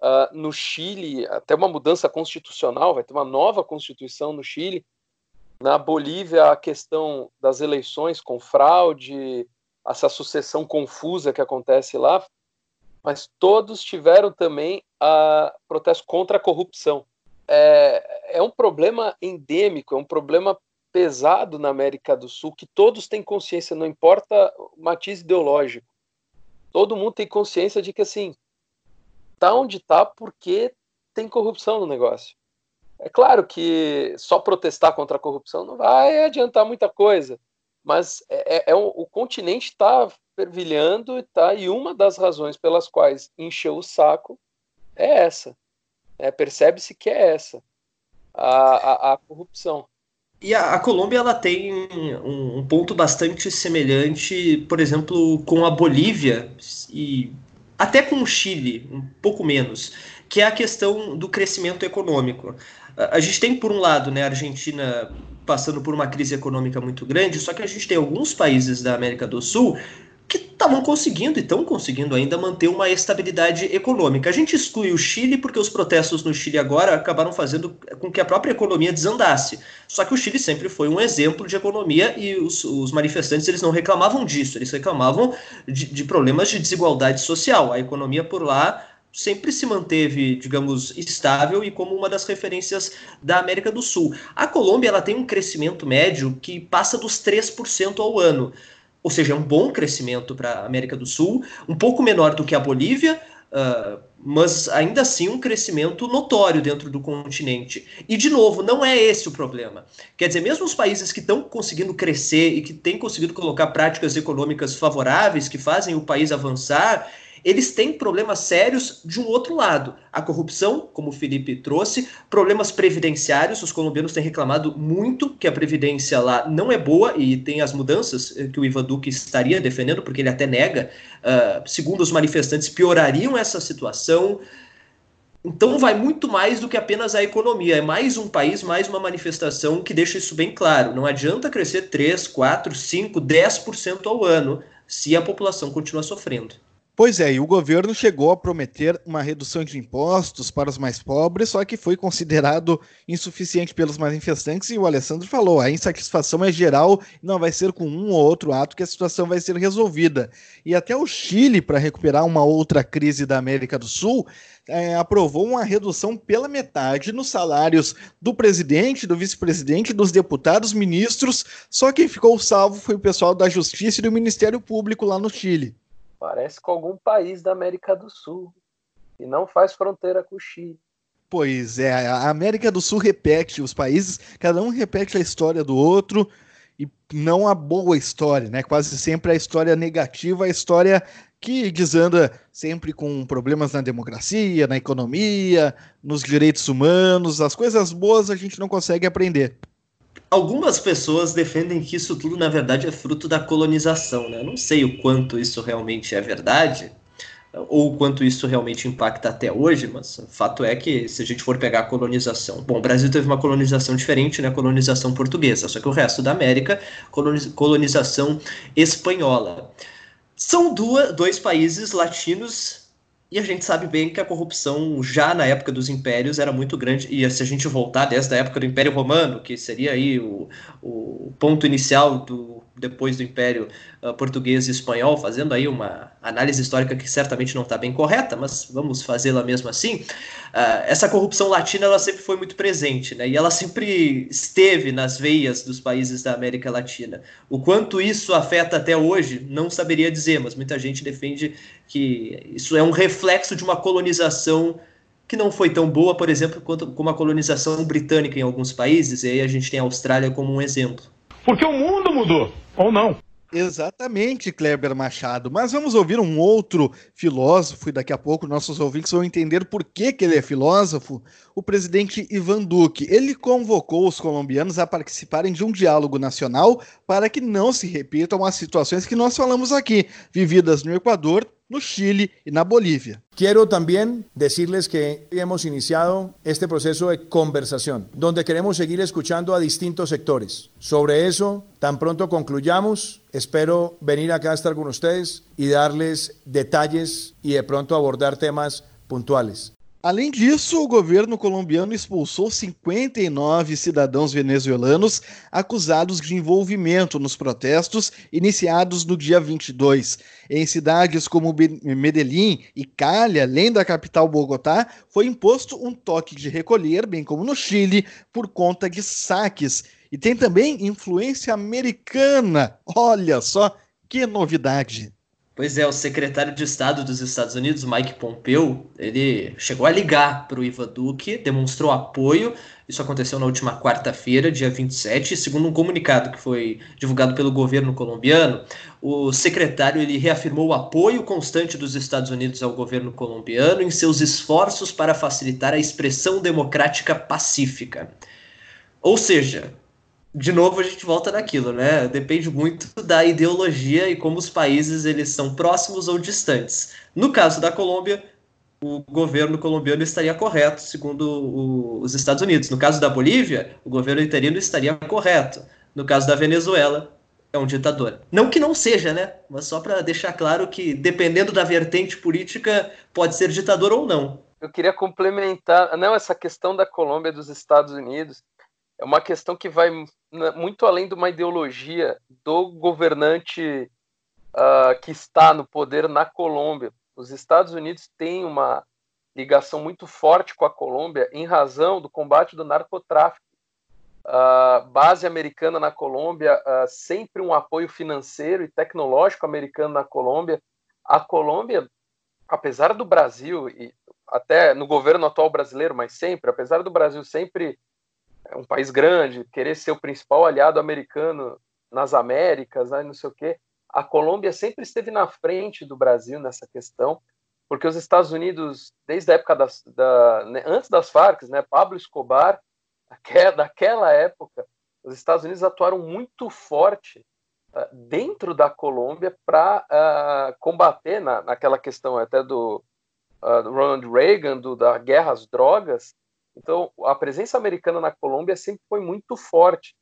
S4: uh, no Chile, até uma mudança constitucional, vai ter uma nova constituição no Chile. Na Bolívia, a questão das eleições com fraude, essa sucessão confusa que acontece lá, mas todos tiveram também a protesto contra a corrupção. É, é um problema endêmico, é um problema pesado na América do Sul que todos têm consciência, não importa o matiz ideológico todo mundo tem consciência de que assim tá onde tá porque tem corrupção no negócio. É claro que só protestar contra a corrupção não vai adiantar muita coisa, mas é, é, é um, o continente está fervilhando e tá e uma das razões pelas quais encheu o saco é essa. É, Percebe-se que é essa a, a, a corrupção.
S3: E a, a, Colômbia ela tem um, um, ponto bastante semelhante, por exemplo, com a Bolívia e até com o Chile, um pouco menos, que é a questão do crescimento econômico. A, a gente tem, por um lado, né, a Argentina passando por uma crise econômica muito grande, só que a gente tem alguns países da América do Sul estavam conseguindo e estão conseguindo ainda manter uma estabilidade econômica. A gente exclui o Chile porque os protestos no Chile agora acabaram fazendo com que a própria economia desandasse. Só que o Chile sempre foi um exemplo de economia e os, os manifestantes eles não reclamavam disso, eles reclamavam de, de problemas de desigualdade social. A economia por lá sempre se manteve, digamos, estável e como uma das referências da América do Sul. A Colômbia ela tem um crescimento médio que passa dos 3% ao ano ou seja, é um bom crescimento para a América do Sul, um pouco menor do que a Bolívia, uh, mas ainda assim um crescimento notório dentro do continente. E, de novo, não é esse o problema. Quer dizer, mesmo os países que estão conseguindo crescer e que têm conseguido colocar práticas econômicas favoráveis, que fazem o país avançar, eles têm problemas sérios de um outro lado. A corrupção, como o Felipe trouxe, problemas previdenciários, os colombianos têm reclamado muito que a previdência lá não é boa e tem as mudanças eh, que o Ivan Duque estaria defendendo, porque ele até nega, uh, segundo os manifestantes, piorariam essa situação. Então vai muito mais do que apenas a economia. É mais um país, mais uma manifestação que deixa isso bem claro. Não adianta crescer 3, 4, 5, 10% ao ano se a população continua sofrendo.
S2: Pois é, e o governo chegou a prometer uma redução de impostos para os mais pobres, só que foi considerado insuficiente pelos manifestantes e o Alessandro falou, a insatisfação é geral não vai ser com um ou outro ato que a situação vai ser resolvida. E até o Chile, para recuperar uma outra crise da América do Sul, é, aprovou uma redução pela metade nos salários do presidente, do vice-presidente, dos deputados, ministros, só quem ficou salvo foi o pessoal da Justiça e do Ministério Público lá no Chile.
S4: Parece com algum país da América do Sul e não faz fronteira com o Chile.
S2: Pois é, a América do Sul repete os países, cada um repete a história do outro e não a boa história, né? Quase sempre a história negativa, a história que desanda sempre com problemas na democracia, na economia, nos direitos humanos, as coisas boas a gente não consegue aprender.
S3: Algumas pessoas defendem que isso tudo, na verdade, é fruto da colonização. Né? Não sei o quanto isso realmente é verdade, ou o quanto isso realmente impacta até hoje, mas o fato é que, se a gente for pegar a colonização. Bom, o Brasil teve uma colonização diferente, né? colonização portuguesa, só que o resto da América, colonização espanhola. São duas, dois países latinos e a gente sabe bem que a corrupção já na época dos impérios era muito grande. E se a gente voltar desde a época do Império Romano, que seria aí o, o ponto inicial do depois do Império uh, Português e Espanhol, fazendo aí uma análise histórica que certamente não está bem correta, mas vamos fazê-la mesmo assim. Uh, essa corrupção latina ela sempre foi muito presente, né? E ela sempre esteve nas veias dos países da América Latina. O quanto isso afeta até hoje, não saberia dizer, mas muita gente defende que isso é um reflexo de uma colonização que não foi tão boa, por exemplo, quanto como a colonização britânica em alguns países, e aí a gente tem a Austrália como um exemplo.
S8: Porque o mundo mudou, ou não?
S2: Exatamente, Kleber Machado. Mas vamos ouvir um outro filósofo, e daqui a pouco nossos ouvintes vão entender por que, que ele é filósofo. O presidente Ivan Duque. Ele convocou os colombianos a participarem de um diálogo nacional para que não se repitam as situações que nós falamos aqui, vividas no Equador no Chile y en Bolivia.
S9: Quiero también decirles que hemos iniciado este proceso de conversación, donde queremos seguir escuchando a distintos sectores. Sobre eso, tan pronto concluyamos, espero venir acá a estar con ustedes y darles detalles y de pronto abordar temas puntuales.
S2: Além disso, o governo colombiano expulsou 59 cidadãos venezuelanos acusados de envolvimento nos protestos iniciados no dia 22. Em cidades como Medellín e Cali, além da capital Bogotá, foi imposto um toque de recolher, bem como no Chile, por conta de saques. E tem também influência americana. Olha só que novidade!
S3: Pois é, o secretário de Estado dos Estados Unidos, Mike Pompeo, ele chegou a ligar para o Ivan Duque, demonstrou apoio. Isso aconteceu na última quarta-feira, dia 27, segundo um comunicado que foi divulgado pelo governo colombiano. O secretário ele reafirmou o apoio constante dos Estados Unidos ao governo colombiano em seus esforços para facilitar a expressão democrática pacífica. Ou seja, de novo a gente volta naquilo, né? Depende muito da ideologia e como os países eles são próximos ou distantes. No caso da Colômbia, o governo colombiano estaria correto, segundo o, os Estados Unidos. No caso da Bolívia, o governo interino estaria correto. No caso da Venezuela, é um ditador. Não que não seja, né? Mas só para deixar claro que, dependendo da vertente política, pode ser ditador ou não.
S4: Eu queria complementar, não, essa questão da Colômbia dos Estados Unidos é uma questão que vai muito além de uma ideologia do governante uh, que está no poder na Colômbia. Os Estados Unidos têm uma ligação muito forte com a Colômbia em razão do combate do narcotráfico. Uh, base americana na Colômbia, uh, sempre um apoio financeiro e tecnológico americano na Colômbia. A Colômbia, apesar do Brasil, e até no governo atual brasileiro, mas sempre, apesar do Brasil sempre é um país grande, querer ser o principal aliado americano nas Américas, né, não sei o quê. A Colômbia sempre esteve na frente do Brasil nessa questão, porque os Estados Unidos, desde a época das, da, né, antes das Farc, né, Pablo Escobar, daquela época, os Estados Unidos atuaram muito forte uh, dentro da Colômbia para uh, ah, combater na, naquela questão até do, uh, Ronald Reagan, do, da guerra às drogas, então, a presença americana na Colômbia sempre foi muito forte.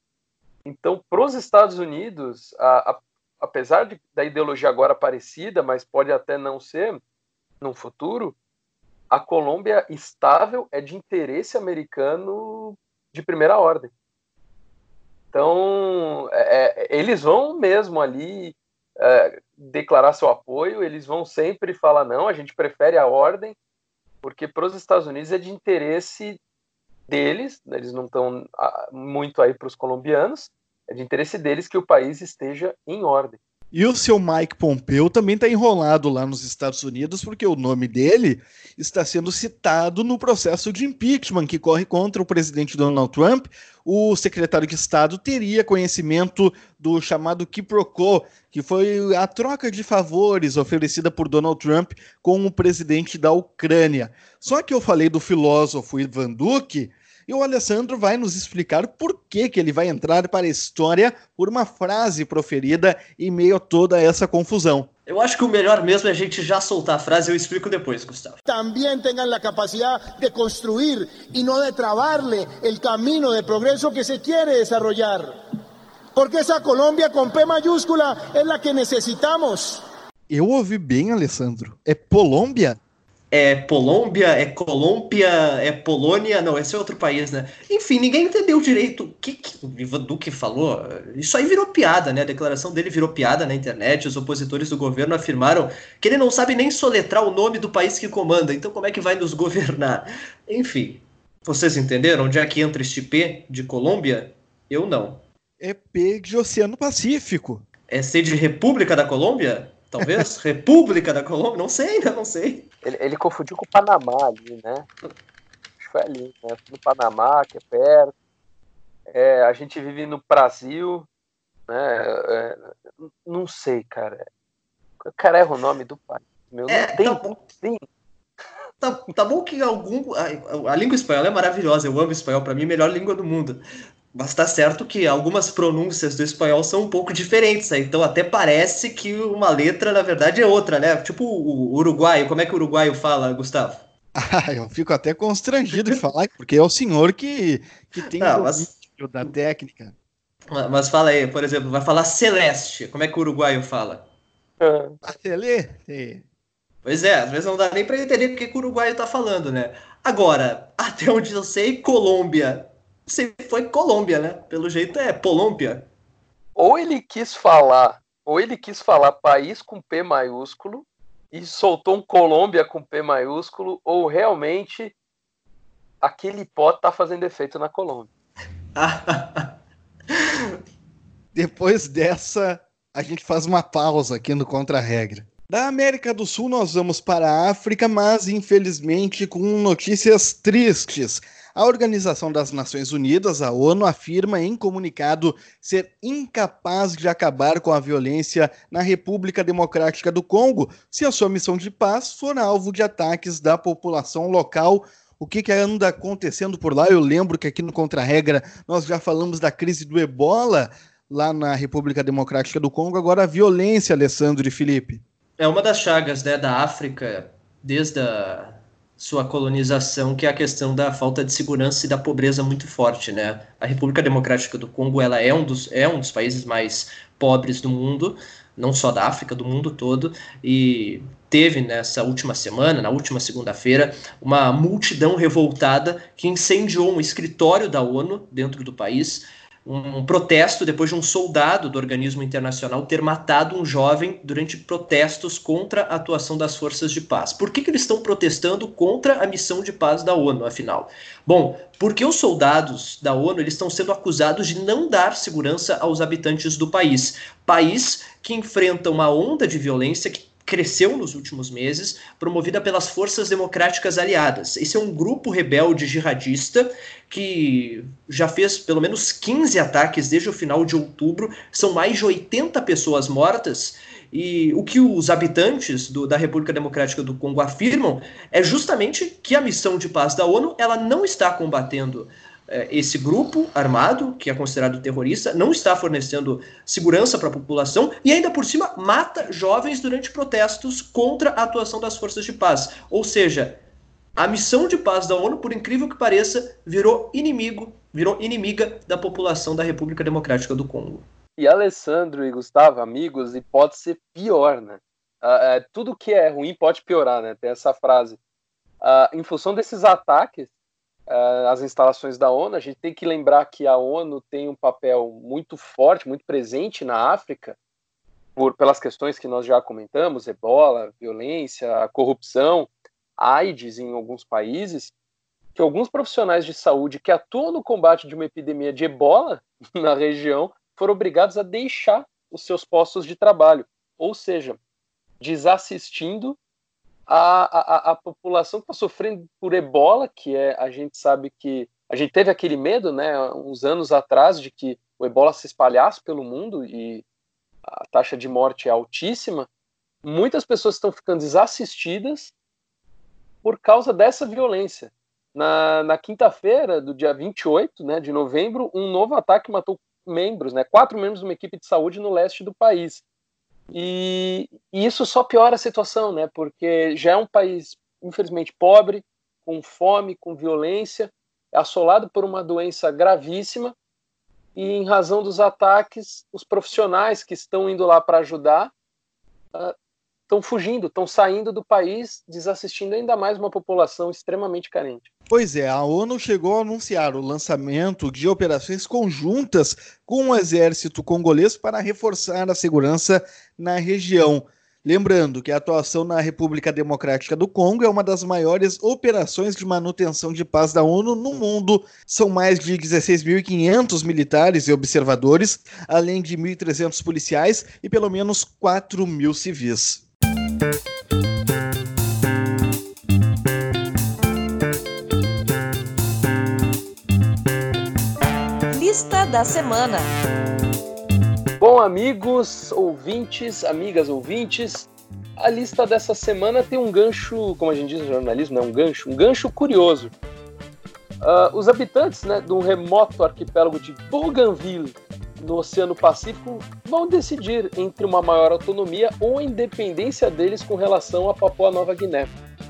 S4: Então, para os Estados Unidos, a, a, apesar de, da ideologia agora parecida, mas pode até não ser no futuro, a Colômbia estável é de interesse americano de primeira ordem. Então, é, é eles vão mesmo ali é, declarar seu apoio, eles vão sempre falar: não, a gente prefere a ordem, porque para os Estados Unidos é de interesse deles, eles não estão ah, muito aí para os colombianos, é de interesse deles que o país esteja em ordem.
S2: E o seu Mike Pompeo também está enrolado lá nos Estados Unidos, porque o nome dele está sendo citado no processo de impeachment que corre contra o presidente Donald Trump. O secretário de Estado teria conhecimento do chamado quiproquo, que foi a troca de favores oferecida por Donald Trump com o presidente da Ucrânia. Só que eu falei do filósofo Ivan Duque e o Alessandro vai nos explicar por que, que ele vai entrar para a história por uma frase proferida em meio a toda essa confusão.
S3: Eu acho que o melhor mesmo é a gente já soltar a frase, eu explico depois, Gustavo.
S10: Também tenham a capacidade de construir e não de travar-lhe o caminho de progresso que se quer desarrollar. Porque essa Colômbia com P maiúscula é a que necessitamos.
S2: Eu ouvi bem, Alessandro. É Colômbia?
S3: É Polômbia, é Colômbia, é Polônia, não, esse é outro país, né? Enfim, ninguém entendeu direito o que, que o Ivan Duque falou. Isso aí virou piada, né? A declaração dele virou piada na internet. Os opositores do governo afirmaram que ele não sabe nem soletrar o nome do país que comanda, então como é que vai nos governar? Enfim, vocês entenderam onde é que entra este P de Colômbia? Eu não.
S2: É P de Oceano Pacífico.
S3: É C de República da Colômbia? Talvez? República da Colômbia? Não sei, ainda não sei.
S4: Ele, ele, confundiu com o Panamá ali, né? Acho que foi ali, né? No Panamá, que é perto. É, a gente vive no Brasil, né? É, não sei, cara. Cara, erra o nome do país. Meu,
S3: é, tem, tá bom. tem. Tá, tá bom que algum. A, a, língua espanhola é maravilhosa, eu amo espanhol, para mim, a melhor língua do mundo. Mas tá certo que algumas pronúncias do espanhol são um pouco diferentes, né? então até parece que uma letra, na verdade, é outra, né? Tipo o uruguaio, como é que o uruguaio fala, Gustavo?
S2: Ah, eu fico até constrangido de falar, porque é o senhor que, que tem
S3: Não, mas...
S2: da técnica.
S3: Mas fala aí, por exemplo, vai falar celeste, como é que o uruguaio fala?
S2: Celeste.
S3: Pois é, às vezes não dá nem para entender porque que o uruguaio tá falando, né? Agora, até onde eu sei, Colômbia se foi Colômbia, né? Pelo jeito é Polômbia.
S4: Ou ele quis falar, ou ele quis falar país com P maiúsculo e soltou um Colômbia com P maiúsculo, ou realmente aquele pó tá fazendo efeito na Colômbia.
S2: Depois dessa, a gente faz uma pausa aqui no Contra-Regra. Da América do Sul, nós vamos para a África, mas infelizmente com notícias tristes. A Organização das Nações Unidas, a ONU, afirma em comunicado ser incapaz de acabar com a violência na República Democrática do Congo se a sua missão de paz for alvo de ataques da população local. O que, que anda acontecendo por lá? Eu lembro que aqui no Contra-Regra nós já falamos da crise do ebola lá na República Democrática do Congo. Agora a violência, Alessandro e Felipe.
S3: É uma das chagas né, da África desde a sua colonização, que é a questão da falta de segurança e da pobreza muito forte, né? A República Democrática do Congo, ela é um dos, é um dos países mais pobres do mundo, não só da África, do mundo todo, e teve nessa última semana, na última segunda-feira, uma multidão revoltada que incendiou um escritório da ONU dentro do país, um protesto depois de um soldado do organismo internacional ter matado um jovem durante protestos contra a atuação das forças de paz. Por que, que eles estão protestando contra a missão de paz da ONU, afinal? Bom, porque os soldados da ONU eles estão sendo acusados de não dar segurança aos habitantes do país. País que enfrenta uma onda de violência que cresceu nos últimos meses, promovida pelas Forças Democráticas Aliadas. Esse é um grupo rebelde jihadista que já fez pelo menos 15 ataques desde o final de outubro, são mais de 80 pessoas mortas. E o que os habitantes do, da República Democrática do Congo afirmam é justamente que a missão de paz da ONU ela não está combatendo esse grupo armado, que é considerado terrorista, não está fornecendo segurança para a população e ainda por cima mata jovens durante protestos contra a atuação das forças de paz. Ou seja, a missão de paz da ONU, por incrível que pareça, virou inimigo, virou inimiga da população da República Democrática do Congo.
S4: E Alessandro e Gustavo, amigos, e pode ser pior, né? Uh, tudo que é ruim pode piorar, né? Tem essa frase. Uh, em função desses ataques, uh, as instalações da ONU. A gente tem que lembrar que a ONU tem um papel muito forte, muito presente na África, por, pelas questões que nós já comentamos, ebola, violência, corrupção, AIDS em alguns países, que alguns profissionais de saúde que atuam no combate de uma epidemia de ebola na região foram obrigados a deixar os seus postos de trabalho, ou seja, desassistindo a, a, a população que está sofrendo por ebola, que é, a gente sabe que a gente teve aquele medo, né, uns anos atrás, de que o ebola se espalhasse pelo mundo e a taxa de morte é altíssima. Muitas pessoas estão ficando desassistidas por causa dessa violência. Na, na quinta-feira do dia 28 né, de novembro, um novo ataque matou membros, né, quatro membros de uma equipe de saúde no leste do país. E, e, isso só piora a situação, né? Porque já é um país, infelizmente, pobre, com fome, com violência, assolado por uma doença gravíssima. E em razão dos ataques, os profissionais que estão indo lá para ajudar estão estão fugindo, estão saindo do país, desassistindo ainda mais uma população extremamente carente.
S2: Pois é, a ONU chegou a anunciar o lançamento de operações conjuntas com o exército congolês para reforçar a segurança na região. Lembrando que a atuação na República Democrática do Congo é uma das maiores operações de manutenção de paz da ONU no mundo. São mais de 16.500 militares e observadores, além de 1.300 policiais e pelo menos 4 mil civis.
S1: Lista da semana.
S4: Bom, amigos, ouvintes, amigas ouvintes, a lista dessa semana tem um gancho, como a gente diz no jornalismo, né, um gancho, um gancho curioso. Uh, os habitantes né, um remoto arquipélago de Bougainville, no Oceano Pacífico, vão decidir entre uma maior autonomia ou independência deles com relação a Papua Nova Guiné.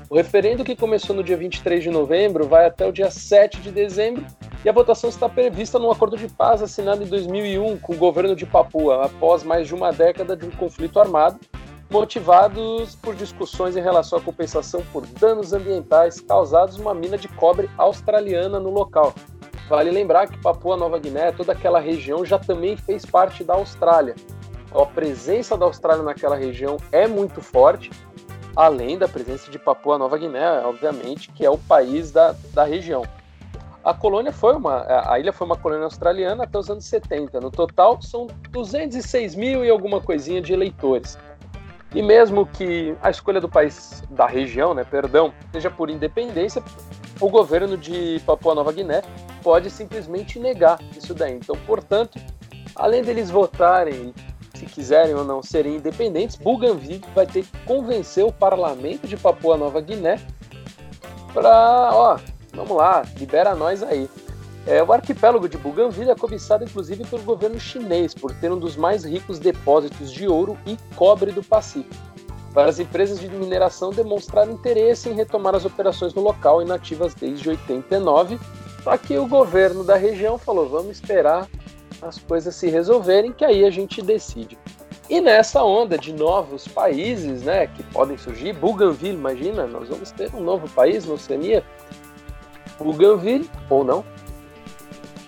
S4: O referendo que começou no dia 23 de novembro vai até o dia 7 de dezembro e a votação está prevista num acordo de paz assinado em 2001 com o governo de Papua, após mais de uma década de um conflito armado, motivados por discussões em relação à compensação por danos ambientais causados numa mina de cobre australiana no local. Vale lembrar que Papua Nova Guiné, toda aquela região, já também fez parte da Austrália. Então, a presença da Austrália naquela região é muito forte, além da presença de Papua Nova Guiné, obviamente, que é o país da, da região a colônia foi uma, a ilha foi uma colônia australiana até os anos 70. No total, são 206 mil e alguma coisinha de eleitores. E mesmo que a escolha do país, da região, né, perdão, seja por independência, o governo de Papua Nova Guiné pode simplesmente negar isso daí. Então, portanto, além deles votarem, se quiserem ou não serem independentes, Bougainville vai ter que convencer o parlamento de Papua Nova Guiné para, ó, Vamos lá, libera nós aí. É, o arquipélago de Bougainville é cobiçado inclusive pelo governo chinês por ter um dos mais ricos depósitos de ouro e cobre do Pacífico. Várias empresas de mineração demonstraram interesse em retomar as operações no local inativas desde 89, só que o governo da região falou: vamos esperar as coisas se resolverem, que aí a gente decide. E nessa onda de novos países né, que podem surgir, Bougainville, imagina, nós vamos ter um novo país na Oceania, Bougainville, ou não.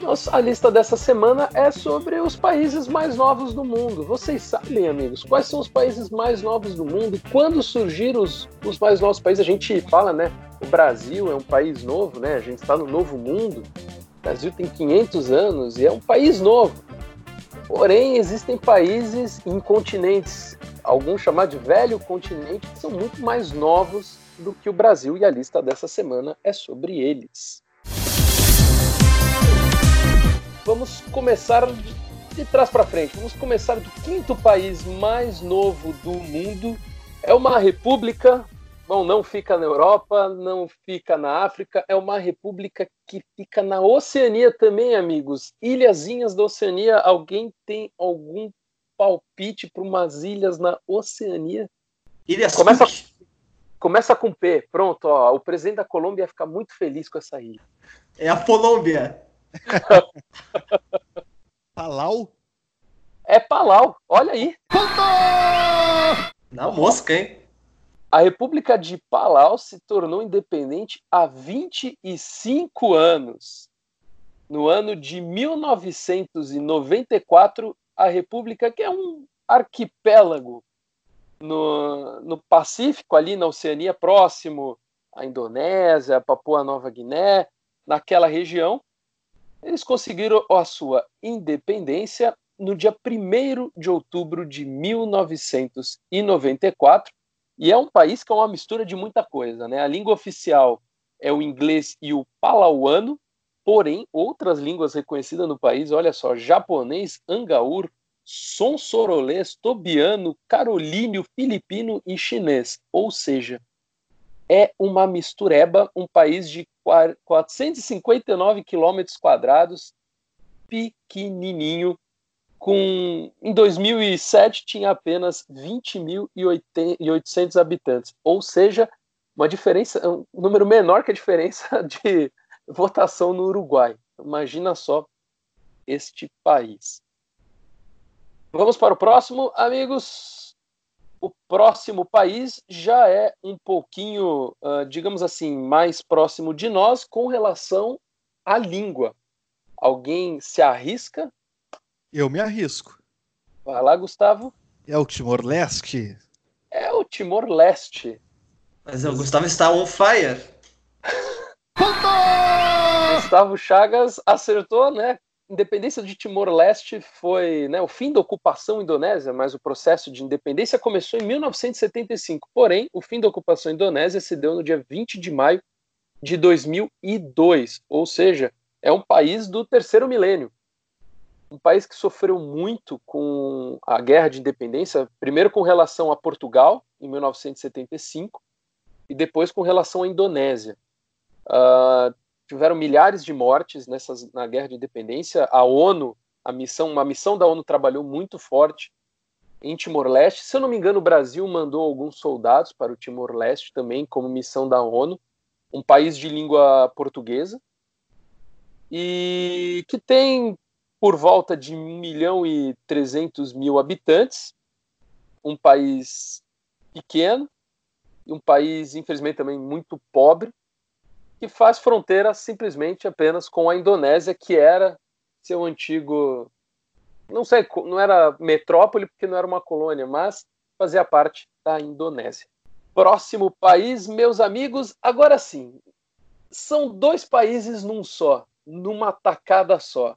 S4: Nossa, a lista dessa semana é sobre os países mais novos do mundo. Vocês sabem, amigos, quais são os países mais novos do mundo? Quando surgiram os, os mais novos países? A gente fala, né? O Brasil é um país novo, né? A gente está no novo mundo. O Brasil tem 500 anos e é um país novo. Porém, existem países em continentes, alguns chamados de velho continente, que são muito mais novos do que o Brasil e a lista dessa semana é sobre eles. Vamos começar de trás para frente. Vamos começar do quinto país mais novo do mundo. É uma república, bom, não fica na Europa, não fica na África, é uma república que fica na Oceania também, amigos. Ilhazinhas da Oceania. Alguém tem algum palpite para umas ilhas na Oceania?
S3: Ilhas
S4: Começa Começa com P. Pronto, ó. O presidente da Colômbia ia ficar muito feliz com essa ilha.
S3: É a Colômbia.
S2: Palau?
S4: É Palau. Olha aí.
S3: Na mosca, hein?
S4: A República de Palau se tornou independente há 25 anos. No ano de 1994, a República, que é um arquipélago no, no Pacífico, ali na Oceania, próximo à Indonésia, Papua Nova Guiné, naquela região, eles conseguiram a sua independência no dia 1 de outubro de 1994, e é um país que é uma mistura de muita coisa. Né? A língua oficial é o inglês e o palauano, porém, outras línguas reconhecidas no país, olha só, japonês, angaur, sonsorolês, tobiano, carolíneo, filipino e chinês. Ou seja, é uma mistureba, um país de 459 quilômetros quadrados, pequenininho, com em 2007 tinha apenas 20.800 habitantes, ou seja, uma diferença, um número menor que a diferença de votação no Uruguai. Imagina só este país. Vamos para o próximo, amigos. O próximo país já é um pouquinho, uh, digamos assim, mais próximo de nós com relação à língua. Alguém se arrisca?
S2: Eu me arrisco.
S4: Vai lá, Gustavo.
S2: É o Timor-Leste?
S4: É o Timor-Leste.
S3: Mas o Gustavo está on fire.
S4: Gustavo Chagas acertou, né? Independência de Timor-Leste foi né, o fim da ocupação indonésia, mas o processo de independência começou em 1975. Porém, o fim da ocupação indonésia se deu no dia 20 de maio de 2002, ou seja, é um país do terceiro milênio. Um país que sofreu muito com a guerra de independência, primeiro com relação a Portugal, em 1975, e depois com relação à Indonésia. Uh, tiveram milhares de mortes nessas, na guerra de independência. A ONU, a missão, uma missão da ONU trabalhou muito forte em Timor-Leste. Se eu não me engano, o Brasil mandou alguns soldados para o Timor-Leste também, como missão da ONU, um país de língua portuguesa, e que tem por volta de 1 milhão e 300 mil habitantes, um país pequeno, um país, infelizmente, também muito pobre, que faz fronteira simplesmente apenas com a Indonésia, que era seu antigo. Não sei, não era metrópole, porque não era uma colônia, mas fazia parte da Indonésia. Próximo país, meus amigos, agora sim, são dois países num só, numa tacada só.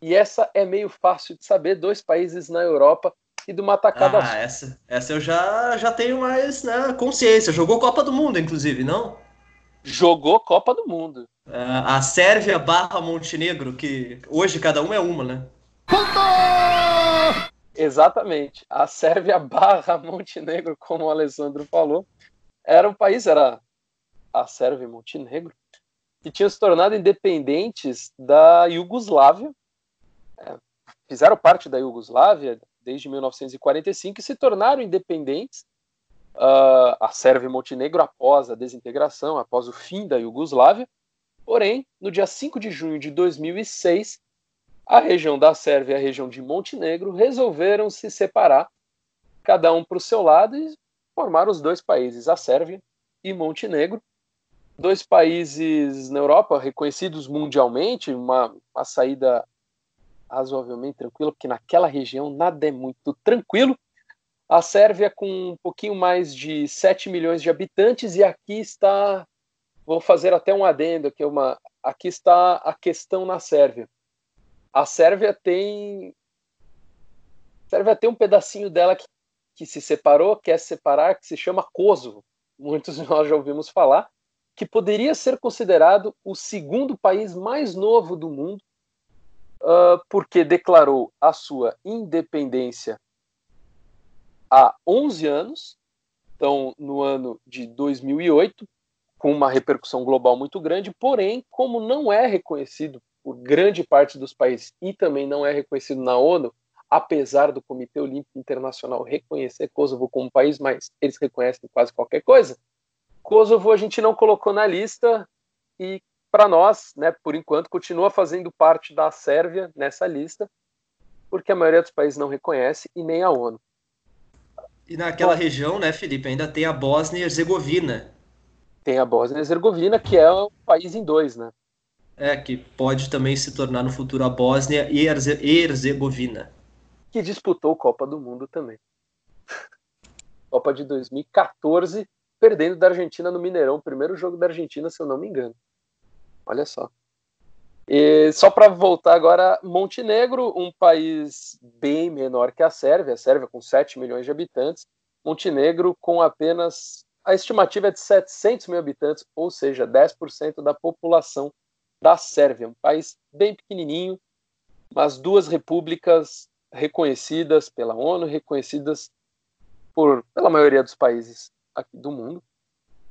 S4: E essa é meio fácil de saber, dois países na Europa e de uma tacada
S3: ah,
S4: só.
S3: Essa, essa eu já, já tenho mais né, consciência. Jogou Copa do Mundo, inclusive, não?
S4: Jogou Copa do Mundo.
S3: É, a Sérvia barra Montenegro, que hoje cada uma é uma, né?
S4: Exatamente. A Sérvia barra Montenegro, como o Alessandro falou, era um país, era a Sérvia e Montenegro, que tinham se tornado independentes da Iugoslávia. É, fizeram parte da Iugoslávia desde 1945 e se tornaram independentes uh, a Sérvia e Montenegro após a desintegração, após o fim da Iugoslávia. Porém, no dia 5 de junho de 2006, a região da Sérvia e a região de Montenegro resolveram se separar, cada um para o seu lado, e formar os dois países, a Sérvia e Montenegro. Dois países na Europa reconhecidos mundialmente, uma, uma saída razoavelmente tranquila, porque naquela região nada é muito tranquilo. A Sérvia com um pouquinho mais de 7 milhões de habitantes e aqui está, vou fazer até um adendo aqui, uma, aqui está a questão na Sérvia. A Sérvia tem a Sérvia tem um pedacinho dela que, que se separou, quer se separar, que se chama Kosovo. Muitos de nós já ouvimos falar, que poderia ser considerado o segundo país mais novo do mundo, uh, porque declarou a sua independência há 11 anos, então no ano de 2008, com uma repercussão global muito grande, porém, como não é reconhecido por grande parte dos países e também não é reconhecido na ONU, apesar do Comitê Olímpico Internacional reconhecer Kosovo como país, mas eles reconhecem quase qualquer coisa, Kosovo a gente não colocou na lista e para nós, né, por enquanto, continua fazendo parte da Sérvia nessa lista, porque a maioria dos países não reconhece e nem a ONU.
S3: E naquela Bom, região, né, Felipe, ainda tem a Bósnia e Herzegovina.
S4: Tem a Bósnia e Herzegovina, que é um país em dois, né?
S3: É, que pode também se tornar no futuro a Bósnia e Herzegovina.
S4: Que disputou Copa do Mundo também. Copa de 2014, perdendo da Argentina no Mineirão, primeiro jogo da Argentina, se eu não me engano. Olha só. E só para voltar agora, Montenegro, um país bem menor que a Sérvia, a Sérvia com 7 milhões de habitantes, Montenegro com apenas a estimativa é de 700 mil habitantes, ou seja, 10% da população da Sérvia, um país bem pequenininho, mas duas repúblicas reconhecidas pela ONU, reconhecidas por pela maioria dos países aqui do mundo.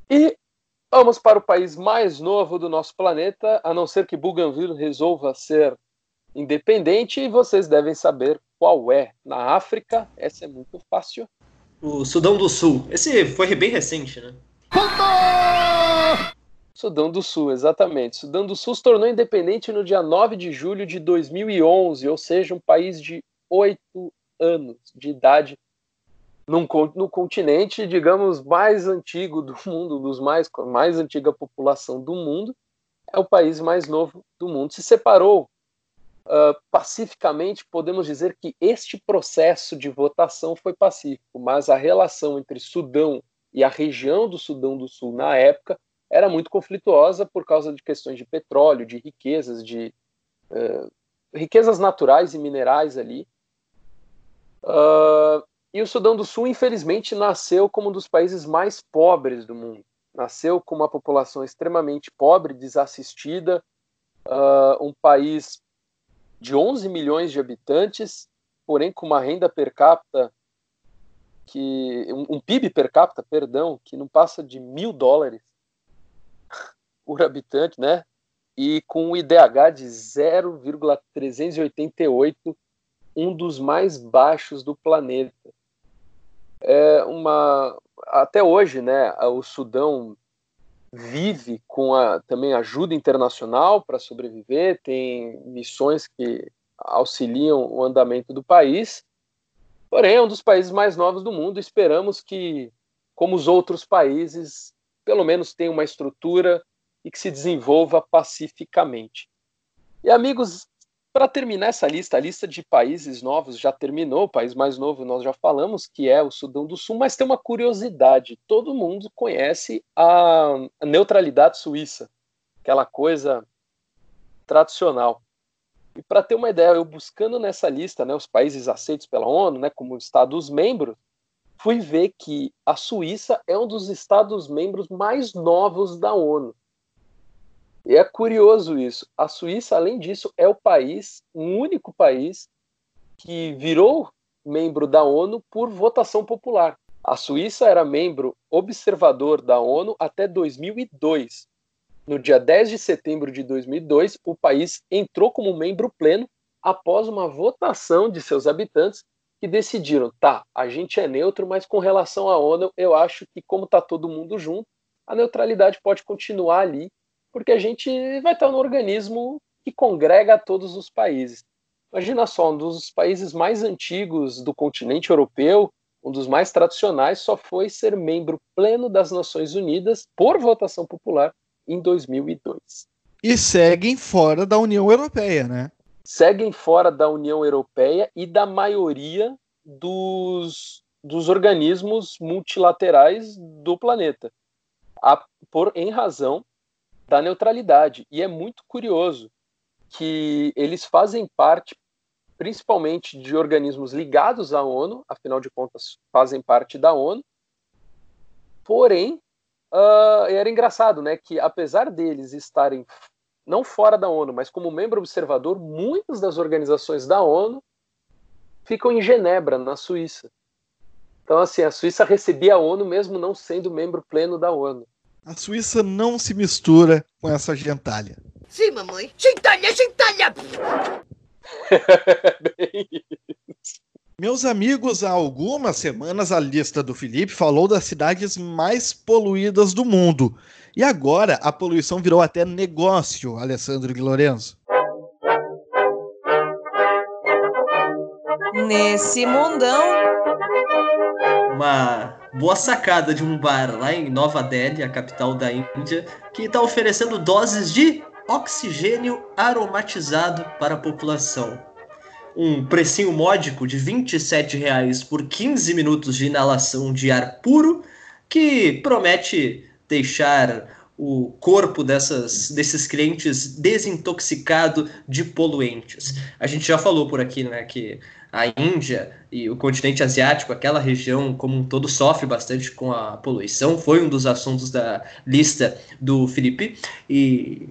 S4: E Vamos para o país mais novo do nosso planeta, a não ser que Bougainville resolva ser independente, e vocês devem saber qual é. Na África, essa é muito fácil.
S3: O Sudão do Sul. Esse foi bem recente, né?
S4: Sudão do Sul, exatamente. Sudão do Sul se tornou independente no dia 9 de julho de 2011, ou seja, um país de oito anos de idade num, no continente, digamos, mais antigo do mundo, dos mais mais antiga população do mundo, é o país mais novo do mundo. Se separou uh, pacificamente, podemos dizer que este processo de votação foi pacífico, mas a relação entre Sudão e a região do Sudão do Sul na época era muito conflituosa por causa de questões de petróleo, de riquezas, de uh, riquezas naturais e minerais ali. Uh, e o Sudão do Sul, infelizmente, nasceu como um dos países mais pobres do mundo. Nasceu com uma população extremamente pobre, desassistida, uh, um país de 11 milhões de habitantes, porém com uma renda per capita que um, um PIB per capita, perdão, que não passa de mil dólares por habitante, né? E com um IDH de 0,388, um dos mais baixos do planeta. É uma até hoje, né? O Sudão vive com a também ajuda internacional para sobreviver, tem missões que auxiliam o andamento do país. Porém, é um dos países mais novos do mundo. Esperamos que, como os outros países, pelo menos tenha uma estrutura e que se desenvolva pacificamente. E amigos, para terminar essa lista, a lista de países novos já terminou, o país mais novo nós já falamos, que é o Sudão do Sul, mas tem uma curiosidade: todo mundo conhece a, neutralidade suíça, aquela coisa tradicional. E para ter uma ideia, eu buscando nessa lista né, os países aceitos pela ONU, né, como Estados-membros, fui ver que a Suíça é um dos Estados-membros mais novos da ONU. E é curioso isso. A Suíça, além disso, é o país, o único país que virou membro da ONU por votação popular. A Suíça era membro observador da ONU até 2002. No dia 10 de setembro de 2002, o país entrou como membro pleno após uma votação de seus habitantes que decidiram, tá, a gente é neutro, mas com relação à ONU, eu acho que como está todo mundo junto, a neutralidade pode continuar ali porque a gente vai estar no organismo que congrega todos os países. Imagina só, um dos países mais antigos do continente europeu, um dos mais tradicionais, só foi ser membro pleno das Nações Unidas por votação popular em 2002.
S2: E seguem fora da União Europeia, né?
S4: Seguem fora da União Europeia e da maioria dos, dos organismos multilaterais do planeta, a, por, em razão da neutralidade. E é muito curioso que eles fazem parte principalmente de organismos ligados à ONU, afinal de contas, fazem parte da ONU. Porém, uh, era engraçado, né, que apesar deles estarem não fora da ONU, mas como membro observador, muitas das organizações da ONU ficam em Genebra, na Suíça. Então, assim, a Suíça recebia a ONU mesmo não sendo membro pleno da ONU.
S2: A Suíça não se mistura com essa gentalha.
S11: Sim, mamãe. Gentalha, gentalha!
S2: Meus amigos, há algumas semanas a lista do Felipe falou das cidades mais poluídas do mundo. E agora a poluição virou até negócio, Alessandro de Lorenzo.
S1: Nesse mundão.
S3: Uma boa sacada de um bar lá em Nova Delhi, a capital da Índia, que está oferecendo doses de oxigênio aromatizado para a população. Um precinho módico de R$ 27,00 por 15 minutos de inalação de ar puro, que promete deixar o corpo dessas, desses clientes desintoxicado de poluentes. A gente já falou por aqui né, que a Índia e o continente asiático, aquela região como um todo sofre bastante com a poluição, foi um dos assuntos da lista do Felipe e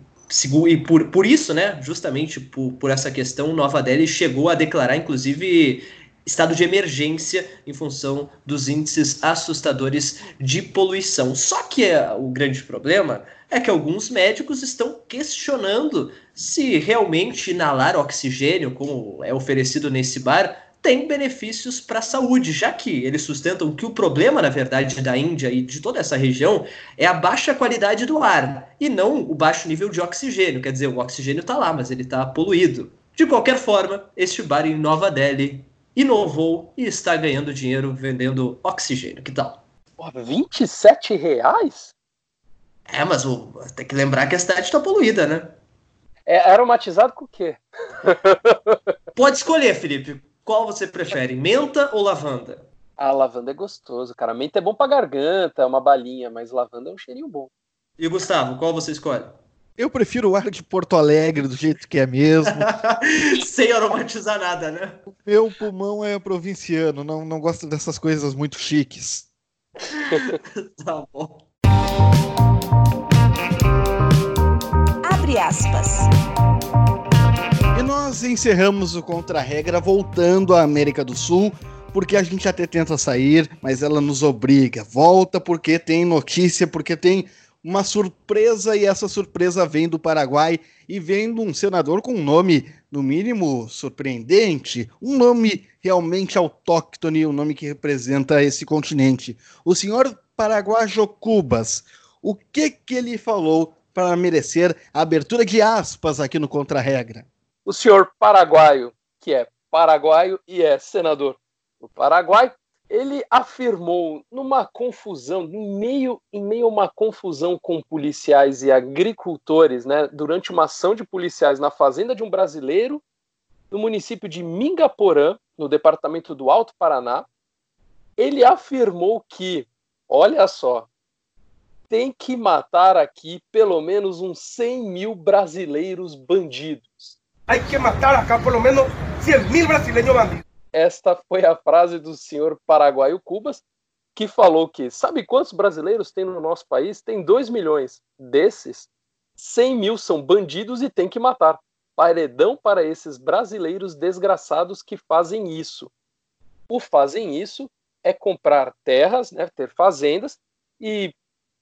S3: e por, por isso, né, justamente por, por essa questão, Nova Delhi chegou a declarar, inclusive, estado de emergência em função dos índices assustadores de poluição. Só que é, o grande problema é que alguns médicos estão questionando se realmente inalar oxigênio, como é oferecido nesse bar, tem benefícios para a saúde, já que eles sustentam que o problema, na verdade, da Índia e de toda essa região é a baixa qualidade do ar e não o baixo nível de oxigênio. Quer dizer, o oxigênio está lá, mas ele está poluído. De qualquer forma, este bar em Nova Delhi inovou e está ganhando dinheiro vendendo oxigênio. Que tal?
S4: Pô, 27 reais?
S3: É, mas o, tem que lembrar que a cidade está poluída, né?
S4: É aromatizado com o quê?
S3: Pode escolher, Felipe. Qual você prefere, menta ou lavanda?
S4: A lavanda é gostoso, cara. Menta é bom pra garganta, é uma balinha, mas lavanda é um cheirinho bom.
S3: E Gustavo, qual você escolhe?
S2: Eu prefiro o ar de Porto Alegre do jeito que é mesmo.
S3: Sem aromatizar nada, né?
S2: O meu pulmão é provinciano, não, não gosto dessas coisas muito chiques.
S3: tá bom.
S1: Abre aspas.
S2: E nós encerramos o Contra-Regra voltando à América do Sul, porque a gente até tenta sair, mas ela nos obriga. Volta porque tem notícia, porque tem uma surpresa e essa surpresa vem do Paraguai e vem de um senador com um nome, no mínimo, surpreendente, um nome realmente autóctone, um nome que representa esse continente. O senhor Paraguajo Cubas, o que que ele falou para merecer a abertura de aspas aqui no Contra-Regra?
S4: O senhor paraguaio, que é paraguaio e é senador do Paraguai, ele afirmou numa confusão, em meio, em meio a uma confusão com policiais e agricultores, né, durante uma ação de policiais na fazenda de um brasileiro, no município de Mingaporã, no departamento do Alto Paraná, ele afirmou que, olha só, tem que matar aqui pelo menos uns 100 mil brasileiros bandidos.
S12: Hay que matar acá pelo menos 100 mil brasileiros bandidos.
S4: Esta foi a frase do senhor paraguaio Cubas, que falou que sabe quantos brasileiros tem no nosso país? Tem 2 milhões. Desses, 100 mil são bandidos e tem que matar. Paredão para esses brasileiros desgraçados que fazem isso. O fazem isso é comprar terras, né, ter fazendas e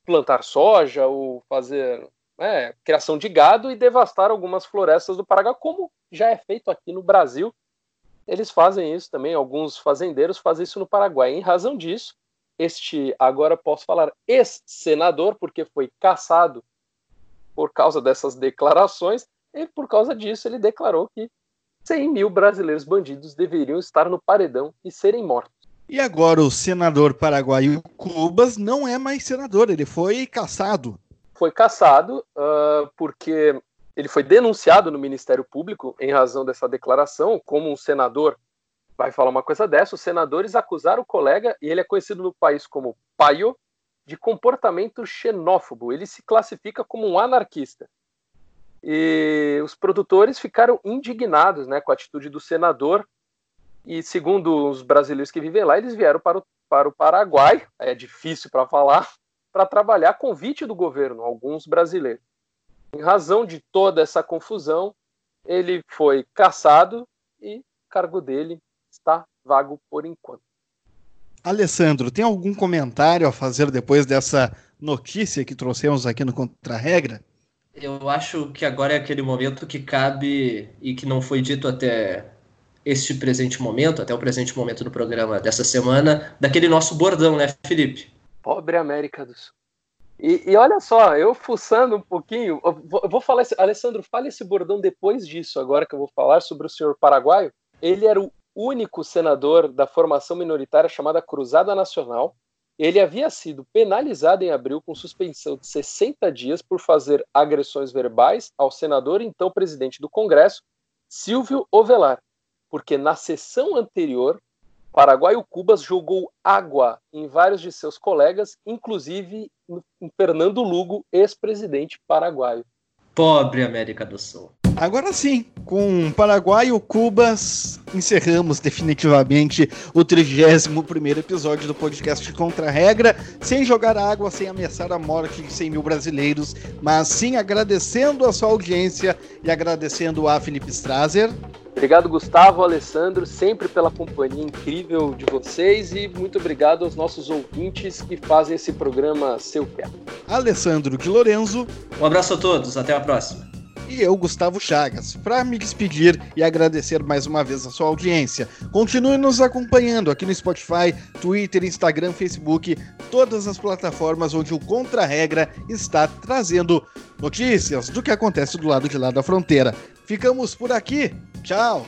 S4: plantar soja ou fazer né, criação de gado e devastar algumas florestas do Paraguai, como já é feito aqui no Brasil eles fazem isso também, alguns fazendeiros fazem isso no Paraguai. Em razão disso, este, agora posso falar, ex-senador, porque foi caçado por causa dessas declarações, e por causa disso ele declarou que 100 mil brasileiros bandidos deveriam estar no paredão e serem mortos.
S2: E agora o senador paraguaio Cubas não é mais senador, ele foi caçado.
S4: Foi caçado uh, porque ele foi denunciado no Ministério Público em razão dessa declaração, como um senador vai falar uma coisa dessa, os senadores acusaram o colega, e ele é conhecido no país como paio, de comportamento xenófobo. Ele se classifica como um anarquista. E os produtores ficaram indignados né, com a atitude do senador, e segundo os brasileiros que vivem lá, eles vieram para o, para o Paraguai, é difícil para falar, para trabalhar a convite do governo, alguns brasileiros. Em razão de toda essa confusão, ele foi caçado e o cargo dele está vago por enquanto.
S2: Alessandro, tem algum comentário a fazer depois dessa notícia que trouxemos aqui no Contra-Regra?
S3: Eu acho que agora é aquele momento que cabe e que não foi dito até este presente momento, até o presente momento do programa dessa semana, daquele nosso bordão, né, Felipe?
S4: Pobre América do Sul. E, e, olha só, eu fuçando um pouquinho, eu vou, eu vou falar, esse, Alessandro, fale esse bordão depois disso, agora que eu vou falar sobre o senhor paraguaio. Ele era o único senador da formação minoritária chamada Cruzada Nacional. Ele havia sido penalizado em abril com suspensão de 60 dias por fazer agressões verbais ao senador então presidente do Congresso, Silvio Ovelar, porque na sessão anterior Paraguai, Cubas jogou água em vários de seus colegas, inclusive em Fernando Lugo, ex-presidente paraguaio.
S3: Pobre América do Sul.
S2: Agora sim, com Paraguai e Cubas, encerramos definitivamente o 31 episódio do podcast Contra a Regra, sem jogar água, sem ameaçar a morte de 100 mil brasileiros, mas sim agradecendo a sua audiência e agradecendo a Felipe Strazer.
S4: Obrigado, Gustavo, Alessandro, sempre pela companhia incrível de vocês e muito obrigado aos nossos ouvintes que fazem esse programa seu pé.
S2: Alessandro de Lorenzo.
S3: Um abraço a todos, até a próxima.
S2: E eu, Gustavo Chagas, para me despedir e agradecer mais uma vez a sua audiência. Continue nos acompanhando aqui no Spotify, Twitter, Instagram, Facebook, todas as plataformas onde o Contra-Regra está trazendo notícias do que acontece do lado de lá da fronteira. Ficamos por aqui. Tchau.